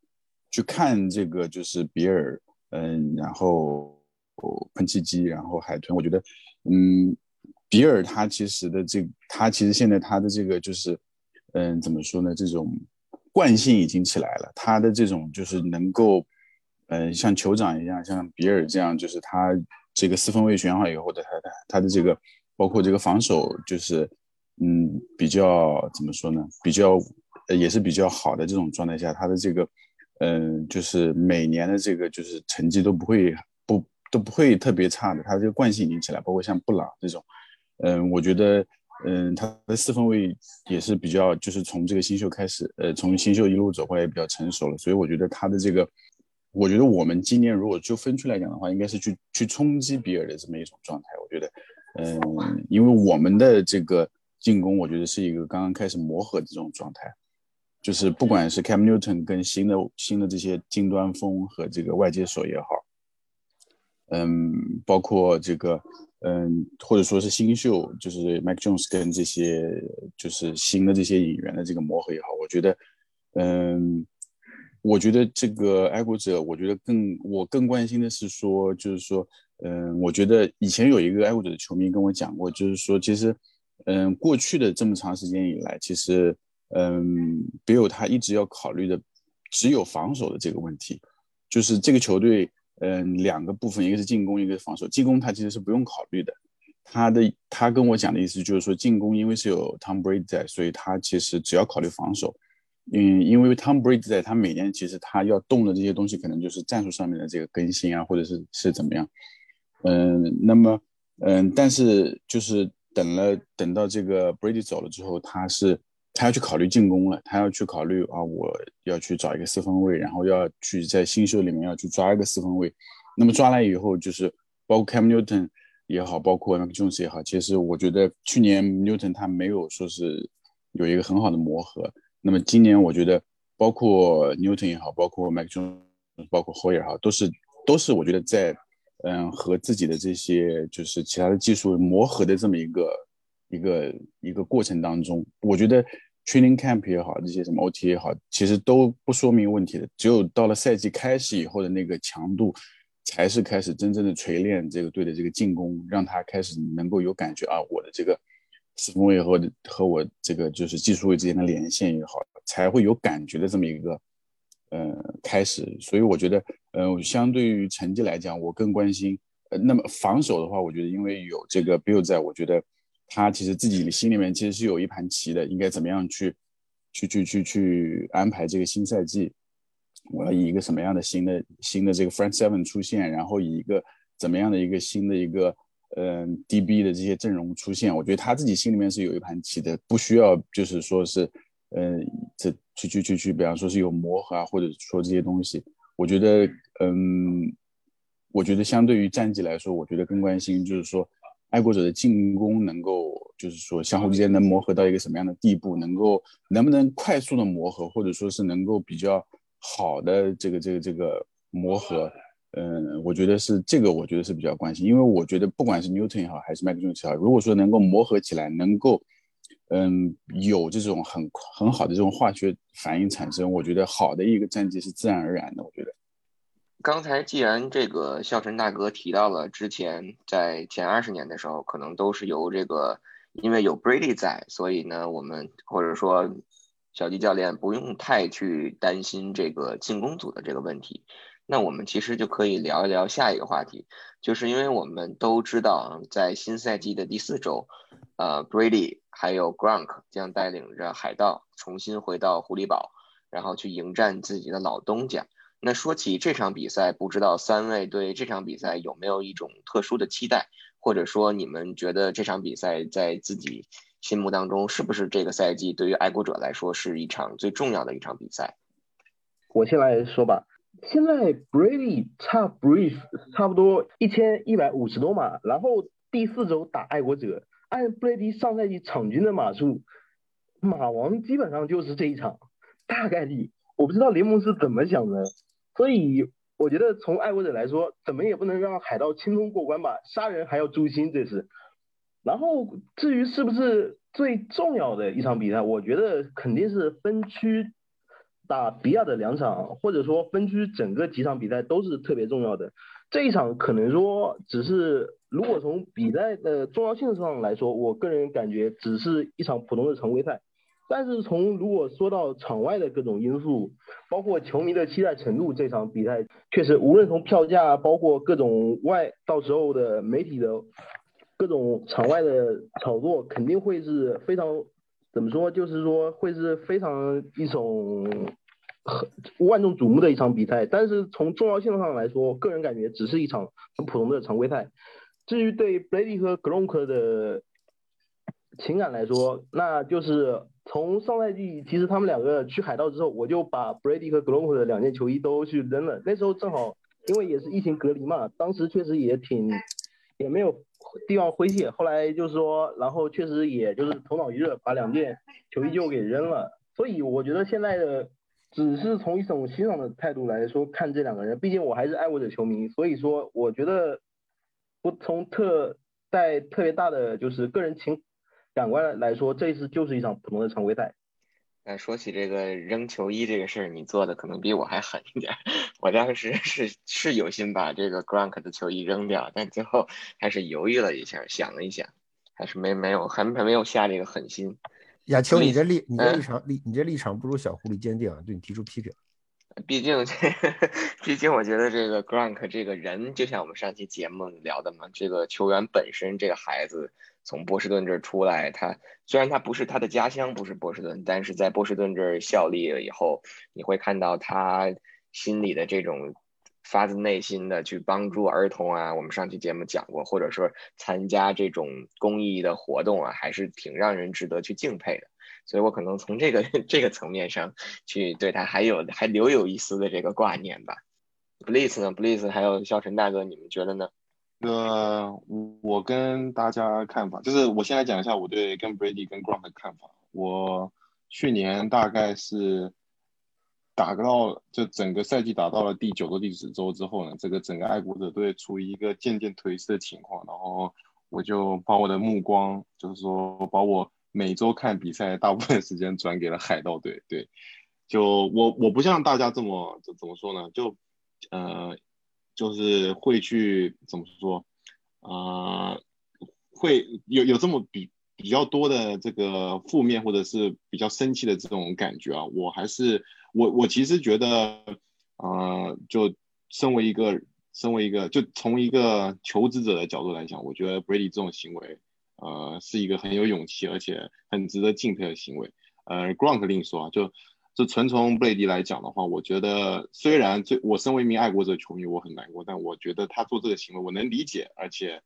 去看这个，就是比尔，嗯，然后喷气机，然后海豚。我觉得，嗯，比尔他其实的这，他其实现在他的这个就是，嗯，怎么说呢？这种惯性已经起来了，他的这种就是能够。嗯，像酋长一样，像比尔这样，就是他这个四分位选好以后的他他他的这个，包括这个防守，就是嗯比较怎么说呢？比较也是比较好的这种状态下，他的这个嗯就是每年的这个就是成绩都不会不都不会特别差的，他这个惯性已经起来，包括像布朗这种，嗯，我觉得嗯他的四分位也是比较就是从这个新秀开始，呃从新秀一路走过来也比较成熟了，所以我觉得他的这个。我觉得我们今年如果就分区来讲的话，应该是去去冲击比尔的这么一种状态。我觉得，嗯，因为我们的这个进攻，我觉得是一个刚刚开始磨合的这种状态，就是不管是 Cam Newton 跟新的新的这些近端锋和这个外接手也好，嗯，包括这个，嗯，或者说是新秀，就是 Mike Jones 跟这些就是新的这些演员的这个磨合也好，我觉得，嗯。我觉得这个爱国者，我觉得更我更关心的是说，就是说，嗯，我觉得以前有一个爱国者的球迷跟我讲过，就是说，其实，嗯，过去的这么长时间以来，其实，嗯，Bill 他一直要考虑的只有防守的这个问题，就是这个球队，嗯，两个部分，一个是进攻，一个是防守。进攻他其实是不用考虑的，他的他跟我讲的意思就是说，进攻因为是有 Tom Brady 在，所以他其实只要考虑防守。嗯，因为 Tom Brady 在，他每年其实他要动的这些东西，可能就是战术上面的这个更新啊，或者是是怎么样。嗯，那么，嗯，但是就是等了等到这个 Brady 走了之后，他是他要去考虑进攻了，他要去考虑啊，我要去找一个四分位，然后要去在新秀里面要去抓一个四分位。那么抓来以后，就是包括 Cam Newton 也好，包括 Mac Jones 也好，其实我觉得去年 Newton 他没有说是有一个很好的磨合。那么今年我觉得，包括 Newton 也好，包括 Mac Jones，包括 Hoyer 也好，都是都是我觉得在嗯和自己的这些就是其他的技术磨合的这么一个一个一个过程当中，我觉得 Training Camp 也好，这些什么 OT 也好，其实都不说明问题的。只有到了赛季开始以后的那个强度，才是开始真正的锤炼这个队的这个进攻，让他开始能够有感觉啊，我的这个四分卫和和我这个就是技术位之间的连线也好，才会有感觉的这么一个呃开始。所以我觉得，呃，相对于成绩来讲，我更关心。呃，那么防守的话，我觉得因为有这个 Bill 在，我觉得他其实自己心里面其实是有一盘棋的，应该怎么样去去去去去安排这个新赛季。我要以一个什么样的新的新的这个 front seven 出现，然后以一个怎么样的一个新的一个嗯 DB 的这些阵容出现，我觉得他自己心里面是有一盘棋的，不需要就是说是嗯这去去去去，比方说是有磨合啊，或者说这些东西，我觉得嗯，我觉得相对于战绩来说，我觉得更关心就是说爱国者的进攻能够就是说相互之间能磨合到一个什么样的地步，能够能不能快速的磨合，或者说是能够比较。好的，这个这个这个磨合，嗯，我觉得是这个，我觉得是比较关心，因为我觉得不管是 Newton 也好，还是 Mac Jones 也好，如果说能够磨合起来，能够，嗯，有这种很很好的这种化学反应产生，我觉得好的一个战绩是自然而然的。我觉得，刚才既然这个孝晨大哥提到了之前在前二十年的时候，可能都是由这个，因为有 Brady 在，所以呢，我们或者说。小迪教练不用太去担心这个进攻组的这个问题，那我们其实就可以聊一聊下一个话题，就是因为我们都知道，在新赛季的第四周，呃，Brady 还有 Gronk 将带领着海盗重新回到狐狸堡，然后去迎战自己的老东家。那说起这场比赛，不知道三位对这场比赛有没有一种特殊的期待，或者说你们觉得这场比赛在自己。心目当中是不是这个赛季对于爱国者来说是一场最重要的一场比赛？我先来说吧。现在 Brady 差 Brief 差不多一千一百五十多码，然后第四周打爱国者，按 Brady 上赛季场均的码数，马王基本上就是这一场，大概率我不知道联盟是怎么想的，所以我觉得从爱国者来说，怎么也不能让海盗轻松过关吧，杀人还要诛心，这是。然后至于是不是最重要的一场比赛，我觉得肯定是分区打比亚的两场，或者说分区整个几场比赛都是特别重要的。这一场可能说只是，如果从比赛的重要性上来说，我个人感觉只是一场普通的常规赛。但是从如果说到场外的各种因素，包括球迷的期待程度，这场比赛确实无论从票价，包括各种外到时候的媒体的。各种场外的炒作肯定会是非常，怎么说？就是说会是非常一种很万众瞩目的一场比赛。但是从重要性上来说，个人感觉只是一场很普通的常规赛。至于对 Brady 和 Gronk 的情感来说，那就是从上赛季其实他们两个去海盗之后，我就把 Brady 和 Gronk 的两件球衣都去扔了。那时候正好因为也是疫情隔离嘛，当时确实也挺也没有。地方挥卸，后来就是说，然后确实也就是头脑一热，把两件球衣就给扔了。所以我觉得现在的只是从一种欣赏的态度来说看这两个人，毕竟我还是爱我者球迷，所以说我觉得不从特带特别大的就是个人情感官来说，这一次就是一场普通的常规赛。那说起这个扔球衣这个事儿，你做的可能比我还狠一点。我当时是是有心把这个 Gronk 的球衣扔掉，但最后还是犹豫了一下，想了一想，还是没没有还还没有下这个狠心。亚秋，你这立你这立场立你这立场不如小狐狸坚定啊！对你提出批评。毕竟这 毕竟我觉得这个 Gronk 这个人，就像我们上期节目聊的嘛，这个球员本身这个孩子。从波士顿这儿出来，他虽然他不是他的家乡，不是波士顿，但是在波士顿这儿效力了以后，你会看到他心里的这种发自内心的去帮助儿童啊。我们上期节目讲过，或者说参加这种公益的活动啊，还是挺让人值得去敬佩的。所以我可能从这个 这个层面上去对他还有还留有一丝的这个挂念吧。Bliss 呢？Bliss 还有肖晨大哥，你们觉得呢？呃，我跟大家看法就是，我先来讲一下我对跟 Brady 跟 Gronk 的看法。我去年大概是打到就整个赛季打到了第九个第十周之后呢，这个整个爱国者队处于一个渐渐颓势的情况，然后我就把我的目光，就是说把我每周看比赛大部分时间转给了海盗队。对，就我我不像大家这么怎怎么说呢？就呃。就是会去怎么说，呃，会有有这么比比较多的这个负面或者是比较生气的这种感觉啊，我还是我我其实觉得，呃，就身为一个身为一个就从一个求职者的角度来讲，我觉得 Brady 这种行为，呃，是一个很有勇气而且很值得敬佩的行为。呃，Gronk 另说啊，就。就纯从布雷迪来讲的话，我觉得虽然最我身为一名爱国者球迷，我很难过，但我觉得他做这个行为我能理解，而且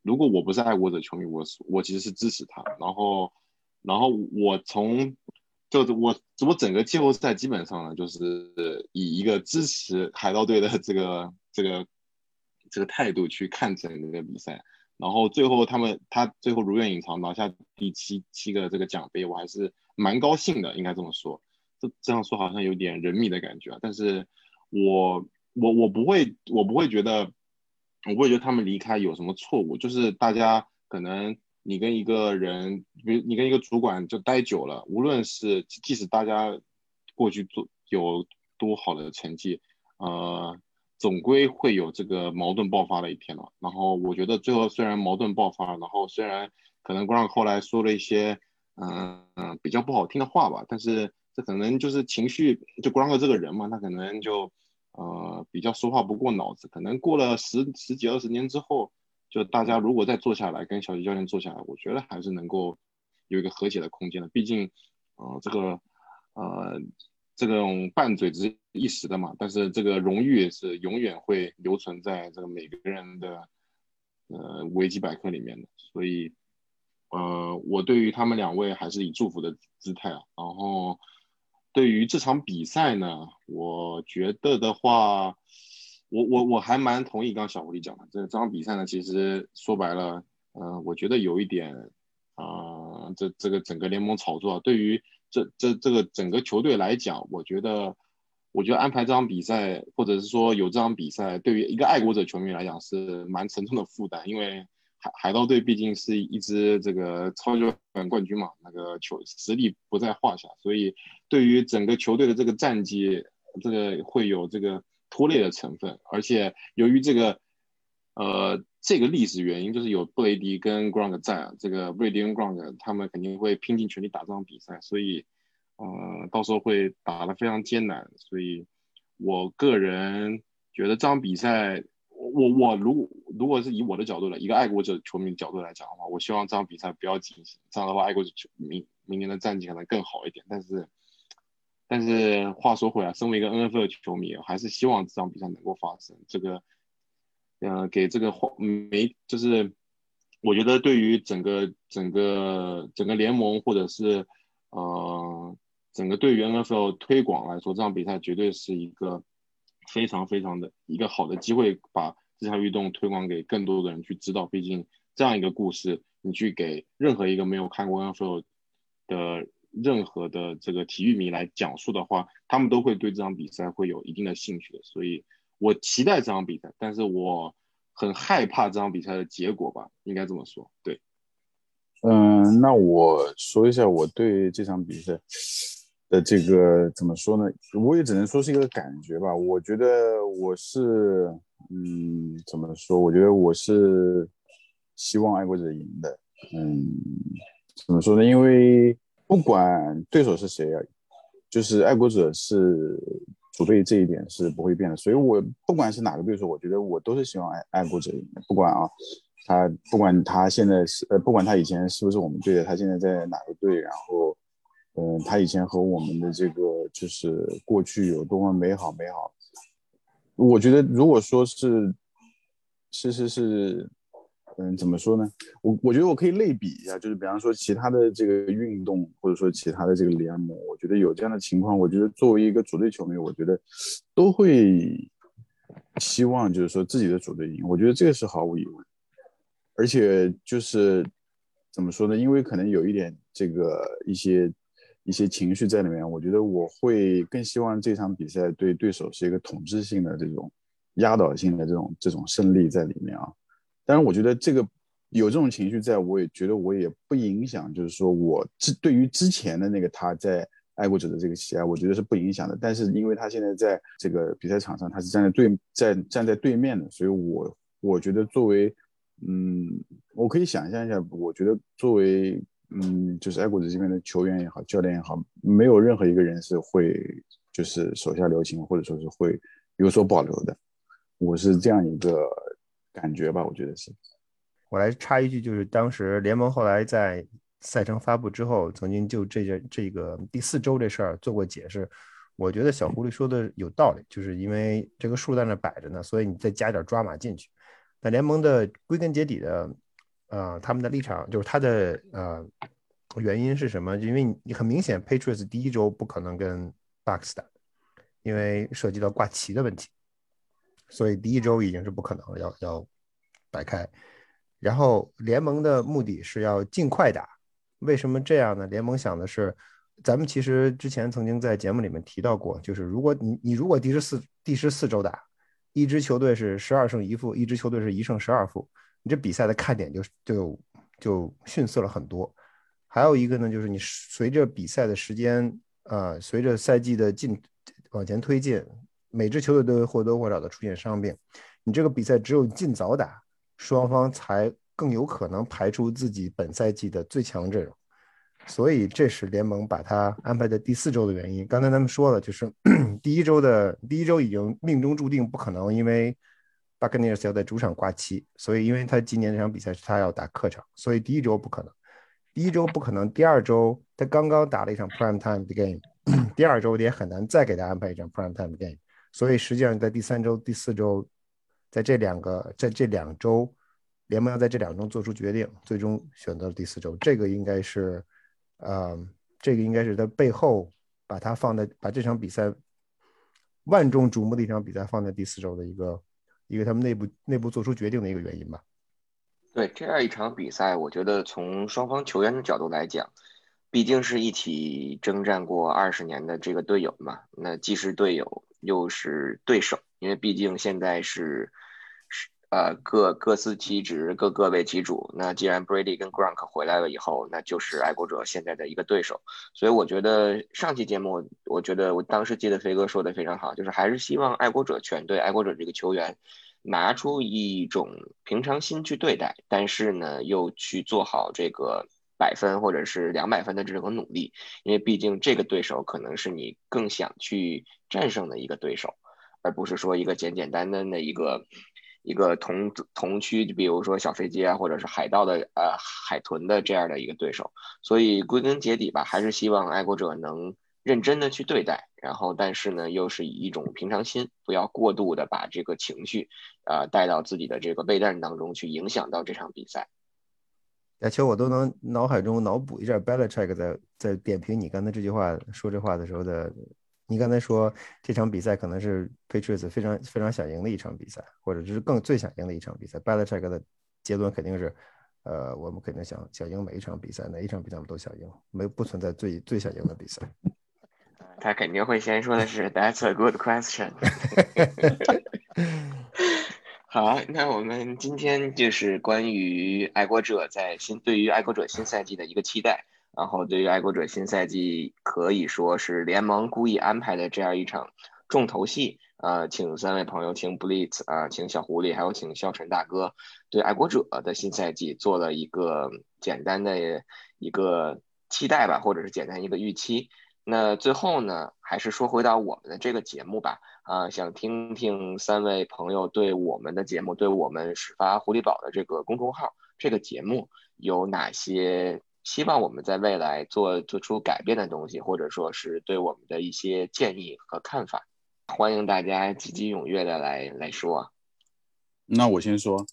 如果我不是爱国者球迷，我我其实是支持他。然后，然后我从就我我整个季后赛基本上呢，就是以一个支持海盗队的这个这个这个态度去看整个比赛。然后最后他们他最后如愿以偿拿下第七七个这个奖杯，我还是蛮高兴的，应该这么说。这这样说好像有点人迷的感觉啊，但是我我我不会我不会觉得我不会觉得他们离开有什么错误，就是大家可能你跟一个人，比如你跟一个主管就待久了，无论是即使大家过去做有多好的成绩，呃，总归会有这个矛盾爆发的一天了。然后我觉得最后虽然矛盾爆发，然后虽然可能 Grant 后来说了一些嗯嗯比较不好听的话吧，但是。这可能就是情绪，就 Grant 这个人嘛，他可能就呃比较说话不过脑子。可能过了十十几二十年之后，就大家如果再坐下来跟小吉教练坐下来，我觉得还是能够有一个和解的空间的。毕竟，呃，这个呃这种拌嘴只是一时的嘛，但是这个荣誉是永远会留存在这个每个人的呃维基百科里面的。所以，呃，我对于他们两位还是以祝福的姿态啊，然后。对于这场比赛呢，我觉得的话，我我我还蛮同意刚小狐狸讲的，这这场比赛呢，其实说白了，呃，我觉得有一点，啊，这这个整个联盟炒作，对于这这这个整个球队来讲，我觉得，我觉得安排这场比赛，或者是说有这场比赛，对于一个爱国者球迷来讲是蛮沉重的负担，因为。海海盗队毕竟是一支这个超级碗冠军嘛，那个球实力不在话下，所以对于整个球队的这个战绩，这个会有这个拖累的成分。而且由于这个，呃，这个历史原因，就是有布雷迪跟 Grant 在，这个布雷迪跟 Grant 他们肯定会拼尽全力打这场比赛，所以，呃，到时候会打得非常艰难。所以我个人觉得这场比赛。我我我如果如果是以我的角度来，一个爱国者球迷的角度来讲的话，我希望这场比赛不要进行，这样的话爱国者球明明年的战绩可能更好一点。但是但是话说回来，身为一个 NFL 球迷，还是希望这场比赛能够发生。这个呃，给这个话没就是我觉得对于整个整个整个联盟或者是呃整个对于 NFL 推广来说，这场比赛绝对是一个。非常非常的一个好的机会，把这项运动推广给更多的人去知道。毕竟这样一个故事，你去给任何一个没有看过 NFL 的任何的这个体育迷来讲述的话，他们都会对这场比赛会有一定的兴趣的。所以我期待这场比赛，但是我很害怕这场比赛的结果吧，应该这么说。对，嗯，那我说一下我对这场比赛。的这个怎么说呢？我也只能说是一个感觉吧。我觉得我是，嗯，怎么说？我觉得我是希望爱国者赢的。嗯，怎么说呢？因为不管对手是谁啊，就是爱国者是主队，这一点是不会变的。所以我不管是哪个对手，我觉得我都是希望爱爱国者赢。不管啊，他不管他现在是呃，不管他以前是不是我们队的，他现在在哪个队，然后。嗯，他以前和我们的这个就是过去有多么美好美好。我觉得，如果说是，是是是，嗯，怎么说呢？我我觉得我可以类比一下，就是比方说其他的这个运动，或者说其他的这个联盟，我觉得有这样的情况，我觉得作为一个主队球迷，我觉得都会希望就是说自己的主队赢。我觉得这个是毫无疑问，而且就是怎么说呢？因为可能有一点这个一些。一些情绪在里面，我觉得我会更希望这场比赛对对手是一个统治性的这种压倒性的这种这种胜利在里面啊。当然，我觉得这个有这种情绪在，我也觉得我也不影响，就是说我之对于之前的那个他在爱国者的这个喜爱，我觉得是不影响的。但是因为他现在在这个比赛场上，他是站在对在站在对面的，所以我我觉得作为嗯，我可以想象一下，我觉得作为嗯，就是爱国者这边的球员也好，教练也好，没有任何一个人是会就是手下留情，或者说是会有所保留的。我是这样一个感觉吧，我觉得是。我来插一句，就是当时联盟后来在赛程发布之后，曾经就这件这个第四周这事儿做过解释。我觉得小狐狸说的有道理，就是因为这个数在那摆着呢，所以你再加点抓马进去。那联盟的归根结底的，呃，他们的立场就是他的呃原因是什么？因为你很明显，Patriots 第一周不可能跟 Bucks 打，因为涉及到挂旗的问题，所以第一周已经是不可能了，要要摆开。然后联盟的目的是要尽快打，为什么这样呢？联盟想的是，咱们其实之前曾经在节目里面提到过，就是如果你你如果第十四第十四周打，一支球队是十二胜一负，一支球队是一胜十二负，你这比赛的看点就就就逊色了很多。还有一个呢，就是你随着比赛的时间，呃，随着赛季的进往前推进，每支球队都会或多或少的出现伤病，你这个比赛只有尽早打。双方才更有可能排出自己本赛季的最强阵容，所以这是联盟把它安排在第四周的原因。刚才咱们说了，就是 第一周的第一周已经命中注定不可能，因为巴克尼尔斯要在主场挂七，所以因为他今年这场比赛是他要打客场，所以第一周不可能。第一周不可能，第二周他刚刚打了一场 prime time 的 game，第二周也很难再给他安排一场 prime time 的 game，所以实际上在第三周、第四周。在这两个，在这两周，联盟要在这两周做出决定，最终选择了第四周。这个应该是，呃，这个应该是在背后把它放在把这场比赛万众瞩目的一场比赛放在第四周的一个一个他们内部内部做出决定的一个原因吧。对这样一场比赛，我觉得从双方球员的角度来讲，毕竟是一起征战过二十年的这个队友嘛，那既是队友又是对手。因为毕竟现在是是呃各各司其职，各各为其主。那既然 Brady 跟 Gronk 回来了以后，那就是爱国者现在的一个对手。所以我觉得上期节目，我觉得我当时记得飞哥说的非常好，就是还是希望爱国者全队、爱国者这个球员拿出一种平常心去对待，但是呢又去做好这个百分或者是两百分的这种努力。因为毕竟这个对手可能是你更想去战胜的一个对手。而不是说一个简简单单的一个一个同同区，就比如说小飞机啊，或者是海盗的呃海豚的这样的一个对手。所以归根结底吧，还是希望爱国者能认真的去对待，然后但是呢，又是以一种平常心，不要过度的把这个情绪呃带到自己的这个备战当中去，影响到这场比赛。亚秋，我都能脑海中脑补一下 Belichick 在在点评你刚才这句话说这话的时候的。你刚才说这场比赛可能是 Patriots 非常非常想赢的一场比赛，或者就是更最想赢的一场比赛。Belichick 的结论肯定是，呃，我们肯定想想赢每一场比赛，哪一场比赛我们都想赢，没不存在最最想赢的比赛。他肯定会先说的是 That's a good question。好，那我们今天就是关于爱国者在新对于爱国者新赛季的一个期待。然后，对于爱国者新赛季可以说是联盟故意安排的这样一场重头戏。呃，请三位朋友，请 Blitz 啊，请小狐狸，还有请笑晨大哥，对爱国者的新赛季做了一个简单的一个期待吧，或者是简单一个预期。那最后呢，还是说回到我们的这个节目吧。啊，想听听三位朋友对我们的节目，对我们始发狐狸堡的这个公众号这个节目有哪些？希望我们在未来做做出改变的东西，或者说是对我们的一些建议和看法，欢迎大家积极踊跃的来来说。那我先说，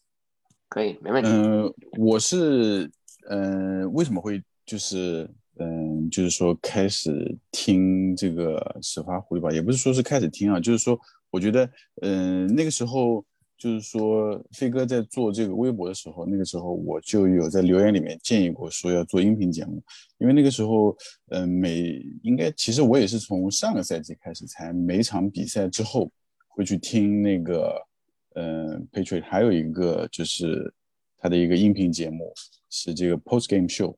可以，没问题。嗯，我是嗯，为什么会就是嗯，就是说开始听这个始发狐狸吧，也不是说是开始听啊，就是说我觉得嗯，那个时候。就是说，飞哥在做这个微博的时候，那个时候我就有在留言里面建议过，说要做音频节目。因为那个时候，嗯，每应该其实我也是从上个赛季开始，才每场比赛之后会去听那个，嗯，Patriot 还有一个就是他的一个音频节目是这个 Post Game Show。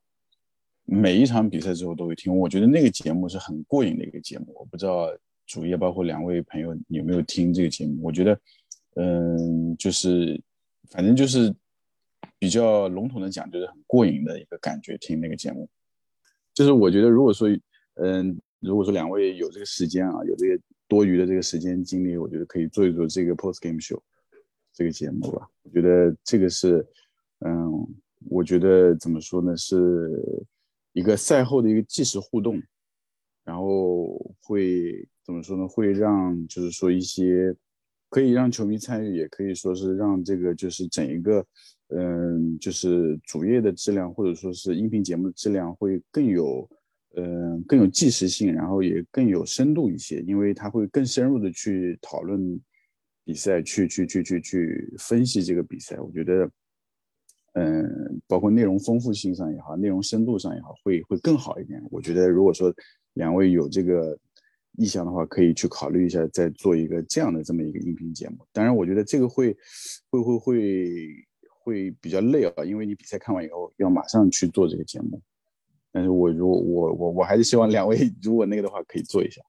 每一场比赛之后都会听。我觉得那个节目是很过瘾的一个节目。我不知道主页包括两位朋友有没有听这个节目？我觉得，嗯，就是反正就是比较笼统的讲，就是很过瘾的一个感觉。听那个节目，就是我觉得如果说，嗯，如果说两位有这个时间啊，有这个多余的这个时间精力，我觉得可以做一做这个 post game show 这个节目吧。我觉得这个是，嗯。我觉得怎么说呢，是一个赛后的一个即时互动，然后会怎么说呢？会让就是说一些可以让球迷参与，也可以说是让这个就是整一个嗯，就是主页的质量或者说是音频节目的质量会更有嗯更有即时性，然后也更有深度一些，因为它会更深入的去讨论比赛，去去去去去分析这个比赛。我觉得。嗯，包括内容丰富性上也好，内容深度上也好，会会更好一点。我觉得，如果说两位有这个意向的话，可以去考虑一下，再做一个这样的这么一个音频节目。当然，我觉得这个会会会会会比较累啊，因为你比赛看完以后要马上去做这个节目。但是我如果我我我还是希望两位如果那个的话，可以做一下。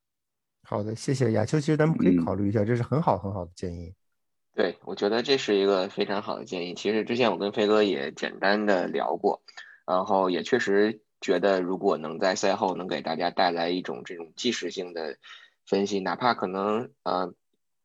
好的，谢谢亚秋。其实咱们可以考虑一下，这是很好很好的建议。对，我觉得这是一个非常好的建议。其实之前我跟飞哥也简单的聊过，然后也确实觉得，如果能在赛后能给大家带来一种这种即时性的分析，哪怕可能呃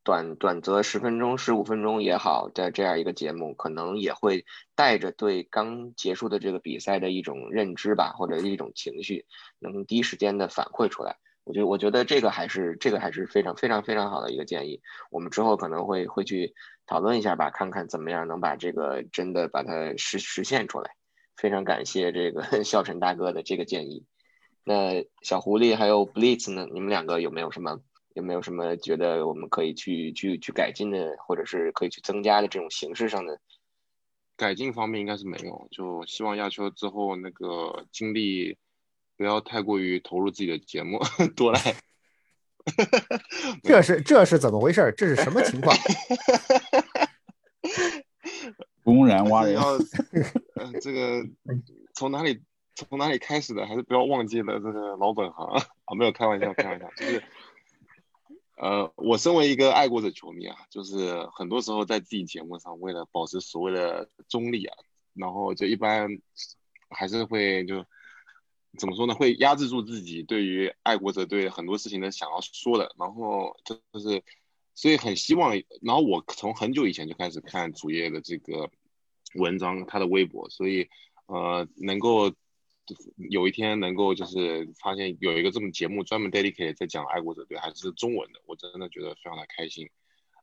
短短则十分钟、十五分钟也好的这样一个节目，可能也会带着对刚结束的这个比赛的一种认知吧，或者一种情绪，能第一时间的反馈出来。我觉得，我觉得这个还是这个还是非常非常非常好的一个建议。我们之后可能会会去讨论一下吧，看看怎么样能把这个真的把它实实现出来。非常感谢这个 笑尘大哥的这个建议。那小狐狸还有 Blitz 呢？你们两个有没有什么有没有什么觉得我们可以去去去改进的，或者是可以去增加的这种形式上的改进方面？应该是没有。就希望亚秋之后那个经历。不要太过于投入自己的节目，多来。这是这是怎么回事？这是什么情况？公然挖人。呃，这个从哪里从哪里开始的？还是不要忘记了这个老本行啊！没有开玩笑，开玩笑。就是呃，我身为一个爱国者球迷啊，就是很多时候在自己节目上，为了保持所谓的中立啊，然后就一般还是会就。怎么说呢？会压制住自己对于爱国者对很多事情的想要说的，然后就是，所以很希望。然后我从很久以前就开始看主页的这个文章，他的微博，所以呃，能够有一天能够就是发现有一个这么节目专门 dedicate 在讲爱国者队，还是中文的，我真的觉得非常的开心。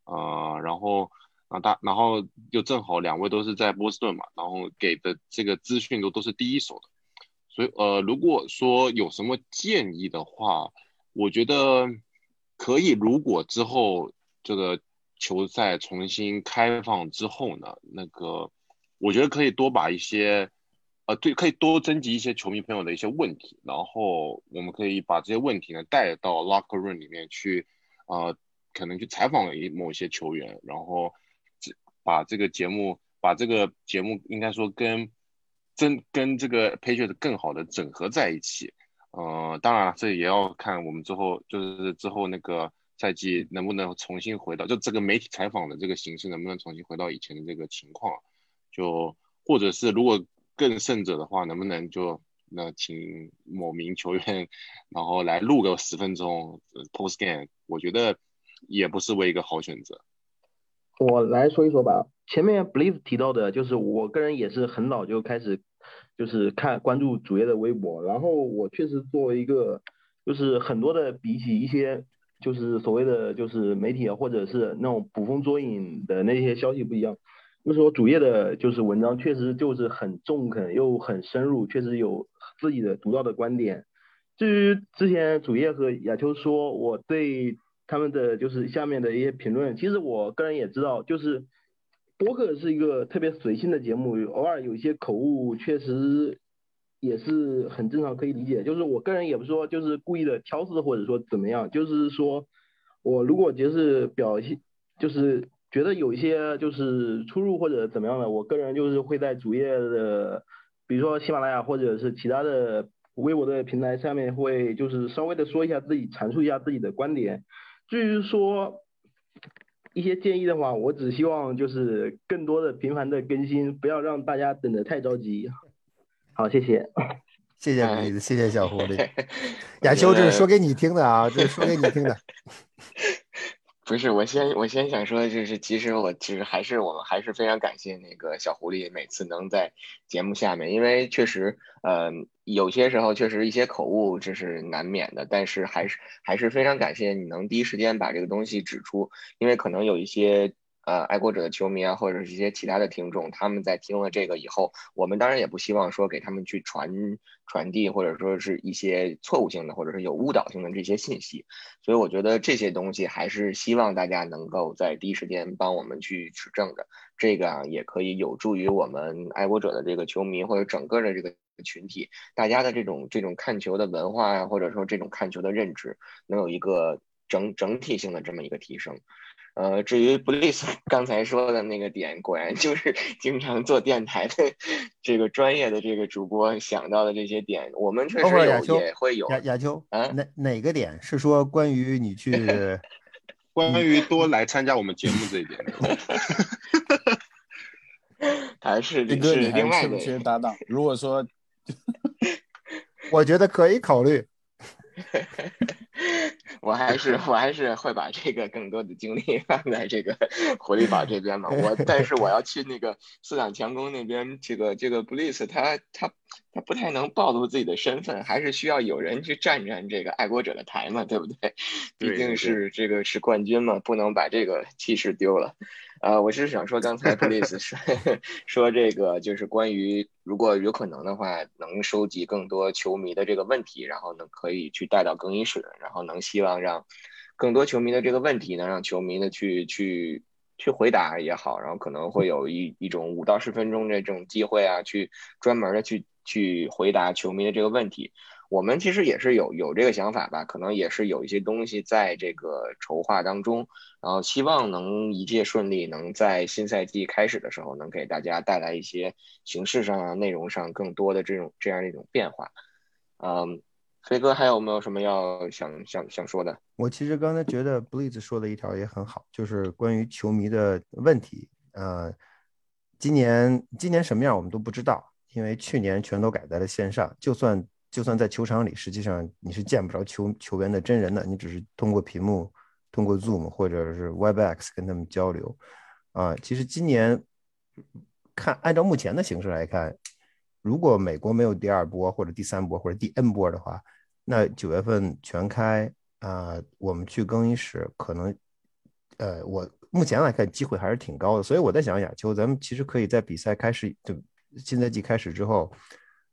呃，然后啊大，然后就正好两位都是在波士顿嘛，然后给的这个资讯都都是第一手的。所以，呃，如果说有什么建议的话，我觉得可以。如果之后这个球赛重新开放之后呢，那个我觉得可以多把一些，呃，对，可以多征集一些球迷朋友的一些问题，然后我们可以把这些问题呢带到 locker room 里面去，呃，可能去采访一某些球员，然后把这个节目，把这个节目应该说跟。真跟这个 Patriot 更好的整合在一起，呃，当然了，这也要看我们之后就是之后那个赛季能不能重新回到就这个媒体采访的这个形式能不能重新回到以前的这个情况，就或者是如果更胜者的话，能不能就那请某名球员然后来录个十分钟 post game，我觉得也不失为一个好选择。我来说一说吧。前面 Blaze 提到的，就是我个人也是很早就开始，就是看关注主页的微博。然后我确实作为一个，就是很多的比起一些，就是所谓的就是媒体啊，或者是那种捕风捉影的那些消息不一样。就是说主页的，就是文章确实就是很中肯又很深入，确实有自己的独到的观点。至于之前主页和亚秋说我对。他们的就是下面的一些评论，其实我个人也知道，就是播客是一个特别随性的节目，偶尔有一些口误，确实也是很正常，可以理解。就是我个人也不说就是故意的挑刺或者说怎么样，就是说我如果就是表现，就是觉得有一些就是出入或者怎么样的，我个人就是会在主页的，比如说喜马拉雅或者是其他的微博的平台下面会就是稍微的说一下自己，阐述一下自己的观点。至于说一些建议的话，我只希望就是更多的频繁的更新，不要让大家等的太着急。好，谢谢。谢谢孩子，谢谢小狐狸。亚秋，这是说给你听的啊，这是说给你听的。不是，我先我先想说的，就是其实我其实还是我们还是非常感谢那个小狐狸每次能在节目下面，因为确实，呃，有些时候确实一些口误这是难免的，但是还是还是非常感谢你能第一时间把这个东西指出，因为可能有一些。呃，爱国者的球迷啊，或者是一些其他的听众，他们在听了这个以后，我们当然也不希望说给他们去传传递，或者说是一些错误性的，或者是有误导性的这些信息。所以我觉得这些东西还是希望大家能够在第一时间帮我们去指正的。这个啊，也可以有助于我们爱国者的这个球迷或者整个的这个群体，大家的这种这种看球的文化呀，或者说这种看球的认知，能有一个整整体性的这么一个提升。呃，至于布利斯 刚才说的那个点，果然就是 经常做电台的这个专业的这个主播想到的这些点，我们确实有也会有。亚亚秋啊，哪哪个点是说关于你去，关于多来参加我们节目这一点？还是李哥，你还缺不缺搭档？如果说，我觉得可以考虑。我还是 我还是会把这个更多的精力放在这个 狐狸堡这边嘛。我但是我要去那个四两强攻那边，这个这个 Bliss 他他他不太能暴露自己的身份，还是需要有人去站站这个爱国者的台嘛，对不对？毕竟是这个是冠军嘛，不能把这个气势丢了。呃，我是想说，刚才 please 说说这个，就是关于如果有可能的话，能收集更多球迷的这个问题，然后能可以去带到更衣室，然后能希望让更多球迷的这个问题能让球迷呢去去去回答也好，然后可能会有一一种五到十分钟的这种机会啊，去专门的去去回答球迷的这个问题。我们其实也是有有这个想法吧，可能也是有一些东西在这个筹划当中，然后希望能一切顺利，能在新赛季开始的时候能给大家带来一些形式上啊、内容上更多的这种这样一种变化。嗯，飞哥还有没有什么要想想想说的？我其实刚才觉得 Blaze 说的一条也很好，就是关于球迷的问题。呃，今年今年什么样我们都不知道，因为去年全都改在了线上，就算。就算在球场里，实际上你是见不着球球员的真人的，你只是通过屏幕、通过 Zoom 或者是 Webex 跟他们交流。啊，其实今年看，按照目前的形势来看，如果美国没有第二波或者第三波或者第 N 波的话，那九月份全开啊，我们去更衣室可能，呃，我目前来看机会还是挺高的。所以我在想，亚秋，咱们其实可以在比赛开始就新赛季开始之后。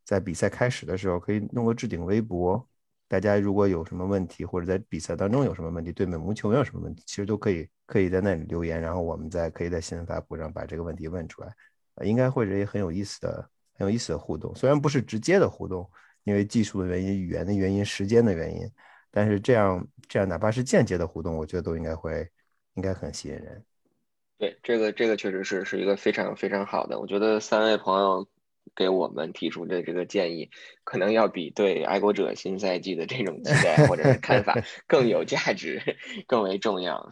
在比赛开始的时候，可以弄个置顶微博，大家如果有什么问题，或者在比赛当中有什么问题，对美盟球员有什么问题，其实都可以可以在那里留言，然后我们再可以在新闻发布上把这个问题问出来，应该会是一很有意思的、很有意思的互动。虽然不是直接的互动，因为技术的原因、语言的原因、时间的原因，但是这样这样哪怕是间接的互动，我觉得都应该会应该很吸引人。对，这个这个确实是是一个非常非常好的，我觉得三位朋友。给我们提出的这个建议，可能要比对爱国者新赛季的这种期待或者是看法 更有价值，更为重要。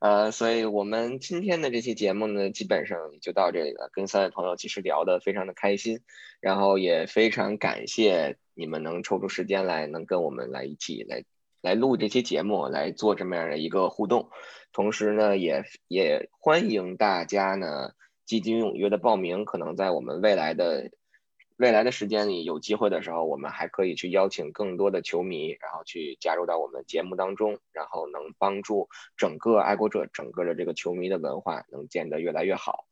呃，所以我们今天的这期节目呢，基本上就到这里了。跟三位朋友其实聊得非常的开心，然后也非常感谢你们能抽出时间来，能跟我们来一起来来录这期节目，来做这么样的一个互动。同时呢，也也欢迎大家呢积极踊跃的报名，可能在我们未来的。未来的时间里有机会的时候，我们还可以去邀请更多的球迷，然后去加入到我们节目当中，然后能帮助整个爱国者整个的这个球迷的文化能建得越来越好。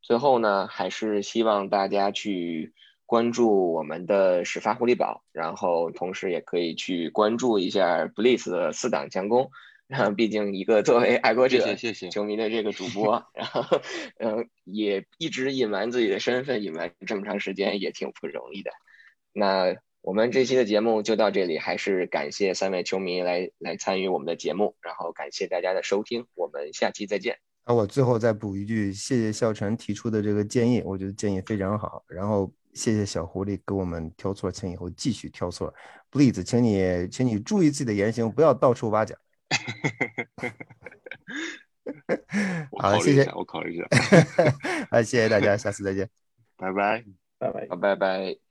最后呢，还是希望大家去关注我们的始发狐狸堡，然后同时也可以去关注一下 Bliss 的四档强攻。然后，毕竟一个作为爱国者球迷的这个主播，然后，嗯，也一直隐瞒自己的身份，隐瞒这么长时间也挺不容易的。那我们这期的节目就到这里，还是感谢三位球迷来来参与我们的节目，然后感谢大家的收听，我们下期再见。啊，我最后再补一句，谢谢笑晨提出的这个建议，我觉得建议非常好。然后谢谢小狐狸给我们挑错，请以后继续挑错。Please，请你，请你注意自己的言行，不要到处挖奖。好，谢谢，我考虑一下。好，谢谢大家，下次再见，拜拜，拜拜，好，拜拜。